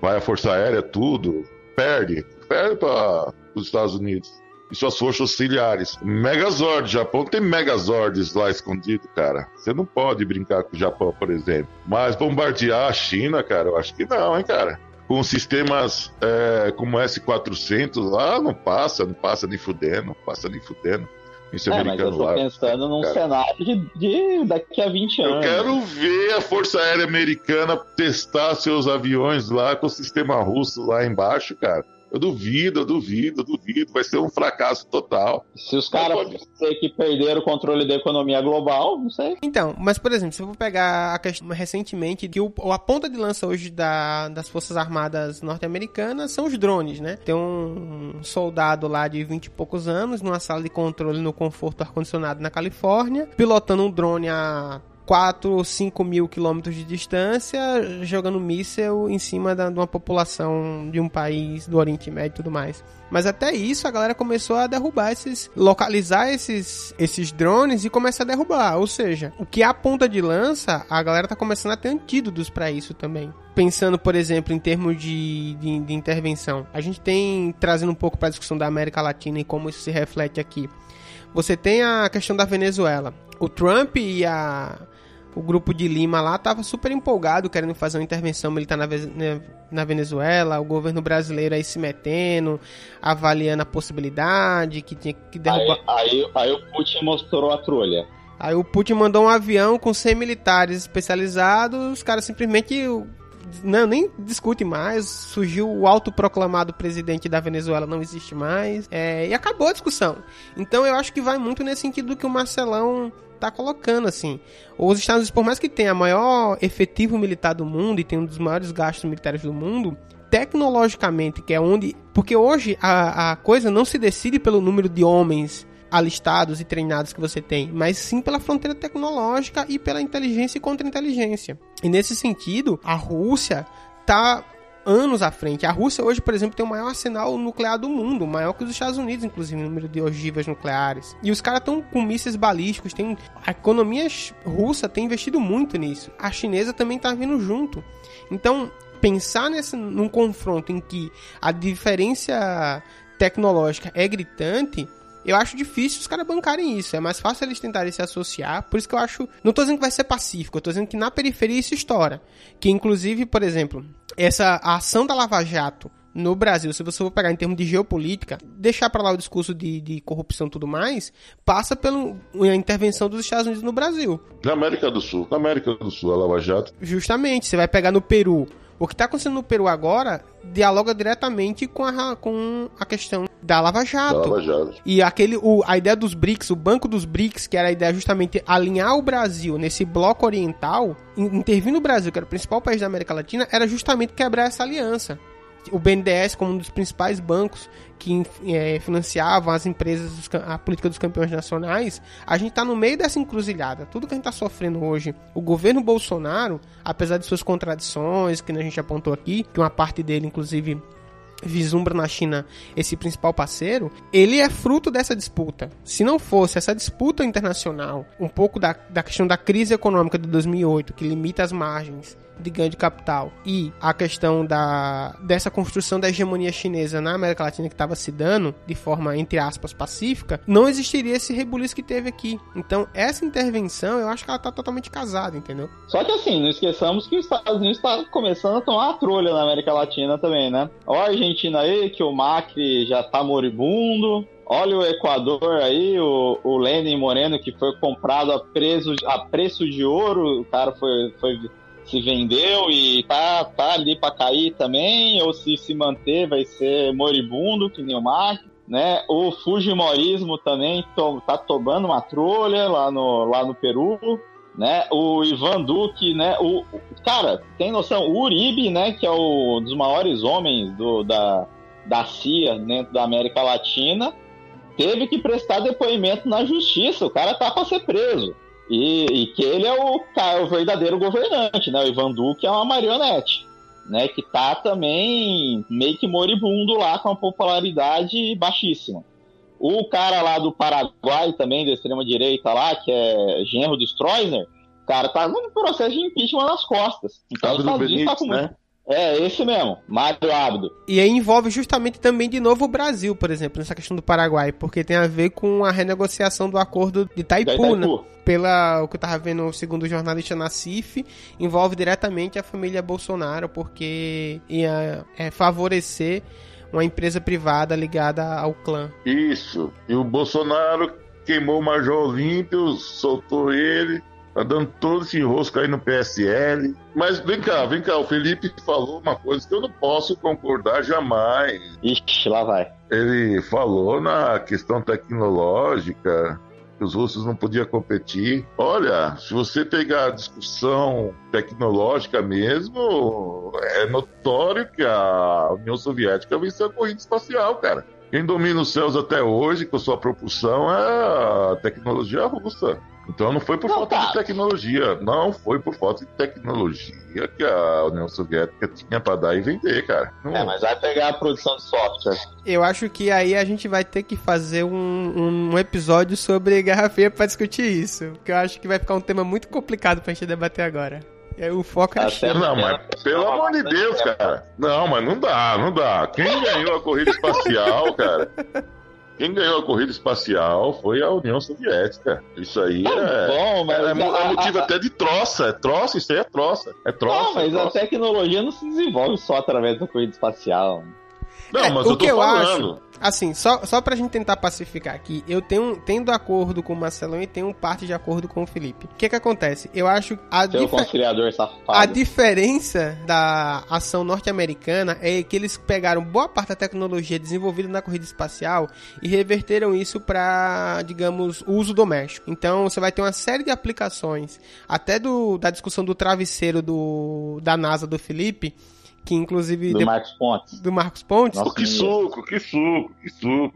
vai a Força Aérea, tudo, perde, perde para os Estados Unidos. E suas forças auxiliares. Megazord, Japão tem Megazords lá escondido, cara. Você não pode brincar com o Japão, por exemplo. Mas bombardear a China, cara, eu acho que não, hein, cara. Com sistemas é, como S-400 lá, não passa, não passa nem fudendo, não passa nem fudendo. Isso é, mas eu tô lá, pensando num cara. cenário de, de, daqui a 20 anos. Eu quero ver a Força Aérea Americana testar seus aviões lá com o sistema russo lá embaixo, cara. Eu duvido, eu duvido, eu duvido. Vai ser um fracasso total. Se os caras pode... que perderam o controle da economia global, não sei. Então, mas por exemplo, se eu vou pegar a questão recentemente, que o, a ponta de lança hoje da, das Forças Armadas norte-americanas são os drones, né? Tem um soldado lá de 20 e poucos anos numa sala de controle no conforto ar-condicionado na Califórnia, pilotando um drone a 4 ou 5 mil quilômetros de distância, jogando míssel em cima da, de uma população de um país do Oriente Médio e tudo mais. Mas até isso a galera começou a derrubar esses. localizar esses, esses drones e começar a derrubar. Ou seja, o que é a ponta de lança, a galera tá começando a ter antídotos para isso também. Pensando, por exemplo, em termos de, de, de intervenção. A gente tem, trazendo um pouco para a discussão da América Latina e como isso se reflete aqui. Você tem a questão da Venezuela. O Trump e a o grupo de Lima lá estava super empolgado, querendo fazer uma intervenção militar na, né, na Venezuela, o governo brasileiro aí se metendo, avaliando a possibilidade, que tinha que derrubar. Aí, aí, aí o Putin mostrou a trolha. Aí o Putin mandou um avião com 100 militares especializados, os caras simplesmente não, nem discute mais. Surgiu o autoproclamado presidente da Venezuela, não existe mais. É, e acabou a discussão. Então eu acho que vai muito nesse sentido do que o Marcelão tá colocando, assim. Os Estados Unidos, por mais que tenha a maior efetivo militar do mundo e tenha um dos maiores gastos militares do mundo, tecnologicamente, que é onde. Porque hoje a, a coisa não se decide pelo número de homens alistados e treinados que você tem, mas sim pela fronteira tecnológica e pela inteligência e contra-inteligência. E nesse sentido, a Rússia tá anos à frente. A Rússia hoje, por exemplo, tem o maior arsenal nuclear do mundo, maior que os Estados Unidos, inclusive, no número de ogivas nucleares. E os caras estão com mísseis balísticos, tem a economia russa tem investido muito nisso. A chinesa também está vindo junto. Então, pensar nesse num confronto em que a diferença tecnológica é gritante, eu acho difícil os caras bancarem isso. É mais fácil eles tentarem se associar. Por isso que eu acho. Não tô dizendo que vai ser pacífico, eu tô dizendo que na periferia isso estoura. Que inclusive, por exemplo, essa ação da Lava Jato no Brasil, se você for pegar em termos de geopolítica, deixar para lá o discurso de, de corrupção e tudo mais, passa pela intervenção dos Estados Unidos no Brasil. Na América do Sul, na América do Sul, a Lava Jato. Justamente, você vai pegar no Peru. O que está acontecendo no Peru agora dialoga diretamente com a, com a questão da Lava Jato. Da Lava Jato. E aquele, o, a ideia dos BRICS, o Banco dos BRICS, que era a ideia justamente alinhar o Brasil nesse bloco oriental, intervir no Brasil, que era o principal país da América Latina, era justamente quebrar essa aliança o BNDES como um dos principais bancos que é, financiavam as empresas, a política dos campeões nacionais, a gente está no meio dessa encruzilhada. Tudo que a gente está sofrendo hoje, o governo Bolsonaro, apesar de suas contradições, que a gente apontou aqui, que uma parte dele, inclusive, vislumbra na China esse principal parceiro, ele é fruto dessa disputa. Se não fosse essa disputa internacional, um pouco da, da questão da crise econômica de 2008, que limita as margens de ganho de capital e a questão da, dessa construção da hegemonia chinesa na América Latina que estava se dando de forma, entre aspas, pacífica, não existiria esse rebuliço que teve aqui. Então, essa intervenção, eu acho que ela está totalmente casada, entendeu? Só que assim, não esqueçamos que os Estados Unidos está começando a tomar a trolha na América Latina também, né? Olha a Argentina aí, que o Macri já tá moribundo, Olha o Equador aí, o, o Lenin Moreno, que foi comprado a, preço, a preço de ouro, o cara foi, foi se vendeu e tá, tá ali para cair também, ou se se manter vai ser moribundo, que nem o Mark, né? O Fujimorismo também to, tá tomando uma trolha lá no, lá no Peru, né? O Ivan Duque, né? O, cara, tem noção, o Uribe, né, que é o um dos maiores homens do, da, da CIA dentro da América Latina, teve que prestar depoimento na justiça, o cara tá para ser preso. E, e, que ele é o, o verdadeiro governante, né? O Ivan Duque é uma marionete, né? Que tá também meio que moribundo lá com a popularidade baixíssima. O cara lá do Paraguai também, da extrema-direita lá, que é genro do Stroessner, cara tá num processo de impeachment nas costas. Então Unidos tá com né? É, esse mesmo, Mário Abdo. E aí envolve justamente também de novo o Brasil, por exemplo, nessa questão do Paraguai, porque tem a ver com a renegociação do acordo de Itaipu, Itaipu. né? Pela o que eu tava vendo segundo o jornalista Nassif, envolve diretamente a família Bolsonaro, porque ia é, favorecer uma empresa privada ligada ao clã. Isso. E o Bolsonaro queimou o Major Olímpio, soltou ele, Tá dando todo esse rosco aí no PSL. Mas vem cá, vem cá, o Felipe falou uma coisa que eu não posso concordar jamais. Ixi, lá vai. Ele falou na questão tecnológica que os russos não podiam competir. Olha, se você pegar a discussão tecnológica mesmo, é notório que a União Soviética venceu a corrida espacial, cara. Quem domina os céus até hoje com sua propulsão é a tecnologia russa. Então não foi por não, falta tá. de tecnologia, não foi por falta de tecnologia que a União Soviética tinha para dar e vender, cara. Não... É, mas vai pegar a produção de software. Eu acho que aí a gente vai ter que fazer um, um episódio sobre Guerra Fria para discutir isso, porque eu acho que vai ficar um tema muito complicado pra gente debater agora. O foco é a China. Não, mas pelo amor de Deus, cara. Não, mas não dá, não dá. Quem ganhou a corrida espacial, cara? Quem ganhou a corrida espacial foi a União Soviética. Isso aí tá é, bom, mas é, é, motivo a, até de troça. É troça, isso aí é troça. É troça. Não, mas é troça. a tecnologia não se desenvolve só através da corrida espacial. Não, é, mas o eu tô que falando. Eu acho, assim, só, só pra gente tentar pacificar aqui, eu tenho tendo acordo com o Marcelão e tenho parte de acordo com o Felipe. O que que acontece? Eu acho a, difer... safado. a diferença da ação norte-americana é que eles pegaram boa parte da tecnologia desenvolvida na corrida espacial e reverteram isso para, digamos, uso doméstico. Então, você vai ter uma série de aplicações, até do, da discussão do travesseiro do, da NASA do Felipe, que inclusive. Do de... Marcos Pontes. Do Marcos Pontes. Nossa, que suco, que suco, que suco.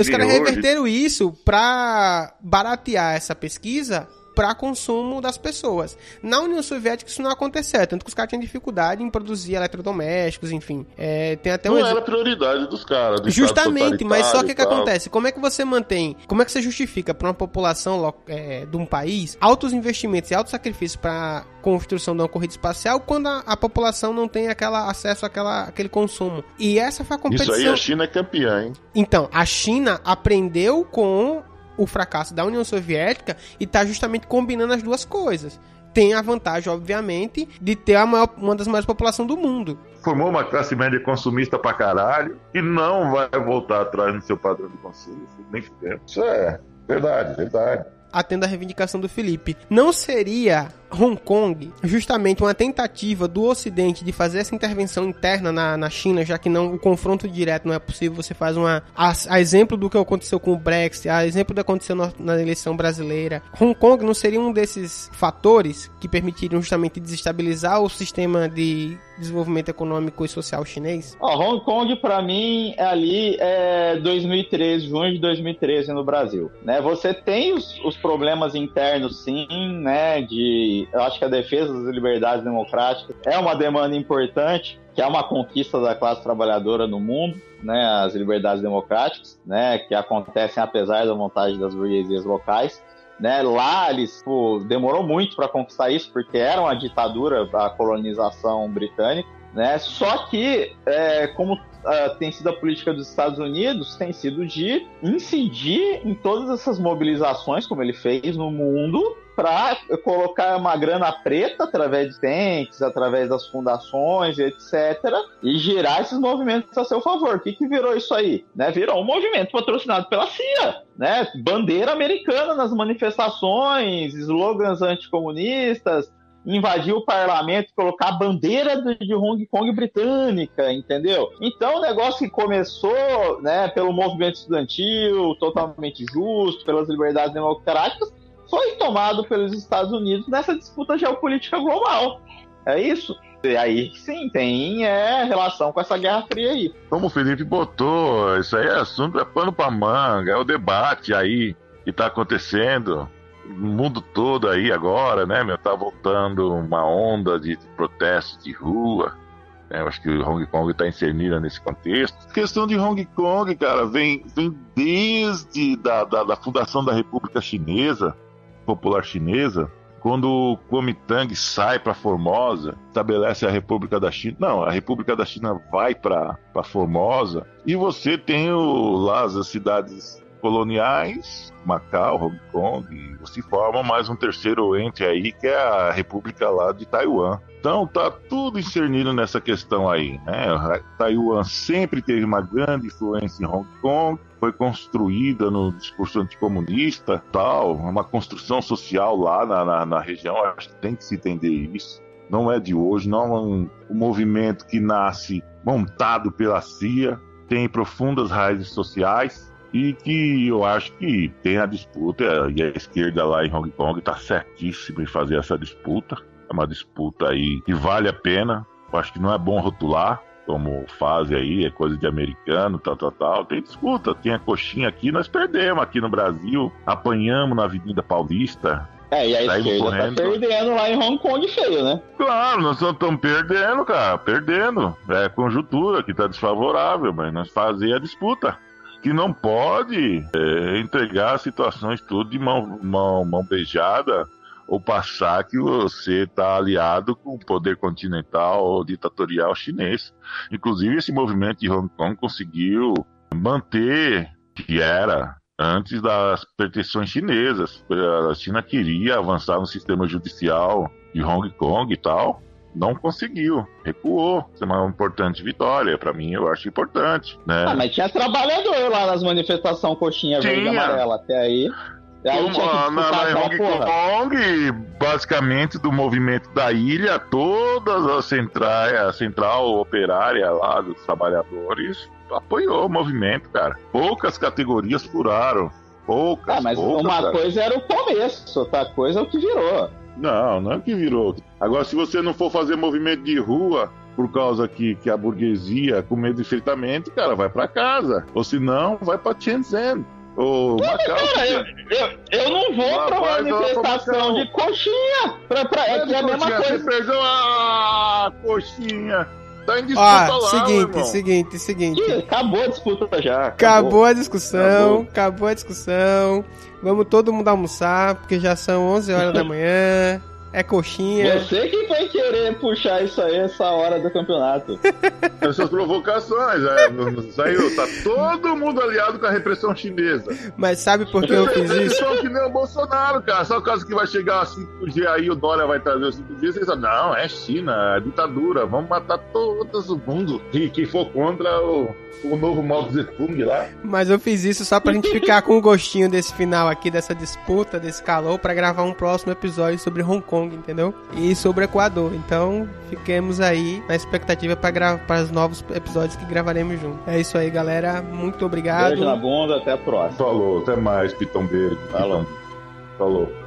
Os caras reverteram isso pra baratear essa pesquisa para consumo das pessoas. Na União Soviética isso não acontecia, tanto que os caras tinham dificuldade em produzir eletrodomésticos, enfim. É, tem até um não exemplo... era prioridade dos caras. Do Justamente, mas só que o que acontece? Como é que você mantém, como é que você justifica para uma população é, de um país altos investimentos e altos sacrifícios para construção de uma corrida espacial quando a, a, população não tem aquela acesso àquela, àquele consumo. E essa foi a competição. Isso aí a China é campeã, hein? Então, a China aprendeu com o fracasso da União Soviética e está justamente combinando as duas coisas. Tem a vantagem, obviamente, de ter a maior, uma das maiores populações do mundo. Formou uma classe média consumista pra caralho e não vai voltar atrás no seu padrão de consumo. Nem fudendo. Isso é verdade, verdade atendo a reivindicação do Felipe. Não seria Hong Kong justamente uma tentativa do Ocidente de fazer essa intervenção interna na, na China, já que não o confronto direto não é possível, você faz uma. A, a exemplo do que aconteceu com o Brexit, a exemplo do que aconteceu na, na eleição brasileira, Hong Kong não seria um desses fatores que permitiriam justamente desestabilizar o sistema de desenvolvimento econômico e social chinês? Ó, Hong Kong, para mim, é ali é 2013, junho de 2013 no Brasil. Né? Você tem os, os problemas internos, sim, né? De, eu acho que a defesa das liberdades democráticas é uma demanda importante, que é uma conquista da classe trabalhadora no mundo, né? As liberdades democráticas, né? Que acontecem apesar da vontade das burguesias locais né? Lá eles pô, demorou muito para conquistar isso, porque era uma ditadura a colonização britânica, né? Só que, é, como uh, tem sido a política dos Estados Unidos, tem sido de incidir em todas essas mobilizações, como ele fez no mundo, para colocar uma grana preta através de tanques, através das fundações, etc., e girar esses movimentos a seu favor. O que, que virou isso aí? Né? Virou um movimento patrocinado pela CIA, né? Bandeira americana nas manifestações, slogans anticomunistas, invadir o parlamento, colocar a bandeira de Hong Kong britânica, entendeu? Então, o negócio que começou, né, pelo movimento estudantil, totalmente justo, pelas liberdades democráticas, foi tomado pelos Estados Unidos nessa disputa geopolítica global. É isso. E aí sim, tem é, relação com essa Guerra Fria aí. Como o Felipe botou, isso aí é assunto, é pano pra manga, é o debate aí que tá acontecendo no mundo todo aí agora, né, meu? Tá voltando uma onda de protestos de rua. Né, eu acho que o Hong Kong está inserida nesse contexto. A questão de Hong Kong, cara, vem, vem desde da, da, da fundação da República Chinesa, Popular Chinesa, quando o Kuomintang sai para Formosa, estabelece a República da China. Não, a República da China vai para Formosa e você tem o, lá as cidades coloniais, Macau, Hong Kong, se forma mais um terceiro ente aí, que é a República lá de Taiwan. Então tá tudo incernido nessa questão aí, né? Taiwan sempre teve uma grande influência em Hong Kong, foi construída no discurso anticomunista, tal, uma construção social lá na, na, na região, acho que tem que se entender isso. Não é de hoje, não é um, um movimento que nasce montado pela CIA, tem profundas raízes sociais, e que eu acho que tem a disputa, e a esquerda lá em Hong Kong está certíssima em fazer essa disputa. É uma disputa aí que vale a pena. Eu acho que não é bom rotular, como fazem aí, é coisa de americano, tal, tal, tal. Tem disputa, tem a coxinha aqui, nós perdemos aqui no Brasil, apanhamos na Avenida Paulista, é, e a esquerda tá correndo. tá perdendo lá em Hong Kong feio, né? Claro, nós estamos perdendo, cara, perdendo. É conjuntura que tá desfavorável, mas nós fazer a disputa que não pode é, entregar situações tudo de mão, mão, mão beijada ou passar que você está aliado com o poder continental ou ditatorial chinês. Inclusive, esse movimento de Hong Kong conseguiu manter que era antes das pretensões chinesas. A China queria avançar no sistema judicial de Hong Kong e tal não conseguiu, recuou. Isso é uma importante vitória. Para mim, eu acho importante, né? Ah, mas tinha trabalhador lá nas manifestações coxinha tinha. verde e amarela até aí. Como, na, na Hong Kong, basicamente do movimento da ilha, todas as centrais, a central operária lá dos trabalhadores apoiou o movimento, cara. Poucas categorias furaram. Poucas. Ah, mas poucas, uma cara. coisa era o começo, outra coisa é o que virou. Não, não é que virou. Agora, se você não for fazer movimento de rua por causa que, que a burguesia com medo de fritamento, cara, vai para casa. Ou se não, vai para Shenzhen. Ou Macau, cara, eu, eu, eu, não vou pra manifestação de coxinha. Pra, pra, é, que é a mesma coisa. Você perdeu a coxinha. Tá em disputa Ó, lá, seguinte, seguinte, seguinte. Ih, acabou a disputa já. Acabou, acabou a discussão, acabou. acabou a discussão. Vamos todo mundo almoçar, porque já são 11 horas da manhã. É coxinha. Você que vai querer puxar isso aí essa hora do campeonato. Essas provocações, é, saiu, tá todo mundo aliado com a repressão chinesa. Mas sabe por que eu fiz isso? Só que nem o Bolsonaro, cara. Só o caso que vai chegar a 5G aí, o Dória vai trazer os 5G, vocês falam, não, é China, é ditadura, vamos matar todo mundo. E quem for contra o, o novo Mao Tung lá. Mas eu fiz isso só pra gente ficar com o gostinho desse final aqui, dessa disputa, desse calor, pra gravar um próximo episódio sobre Hong Kong Kong, entendeu? E sobre o Equador. Então, fiquemos aí na expectativa para os novos episódios que gravaremos juntos. É isso aí, galera. Muito obrigado. Beijo na bunda, até a próxima. Falou, até mais, Pitão Verde. Falou. Falou.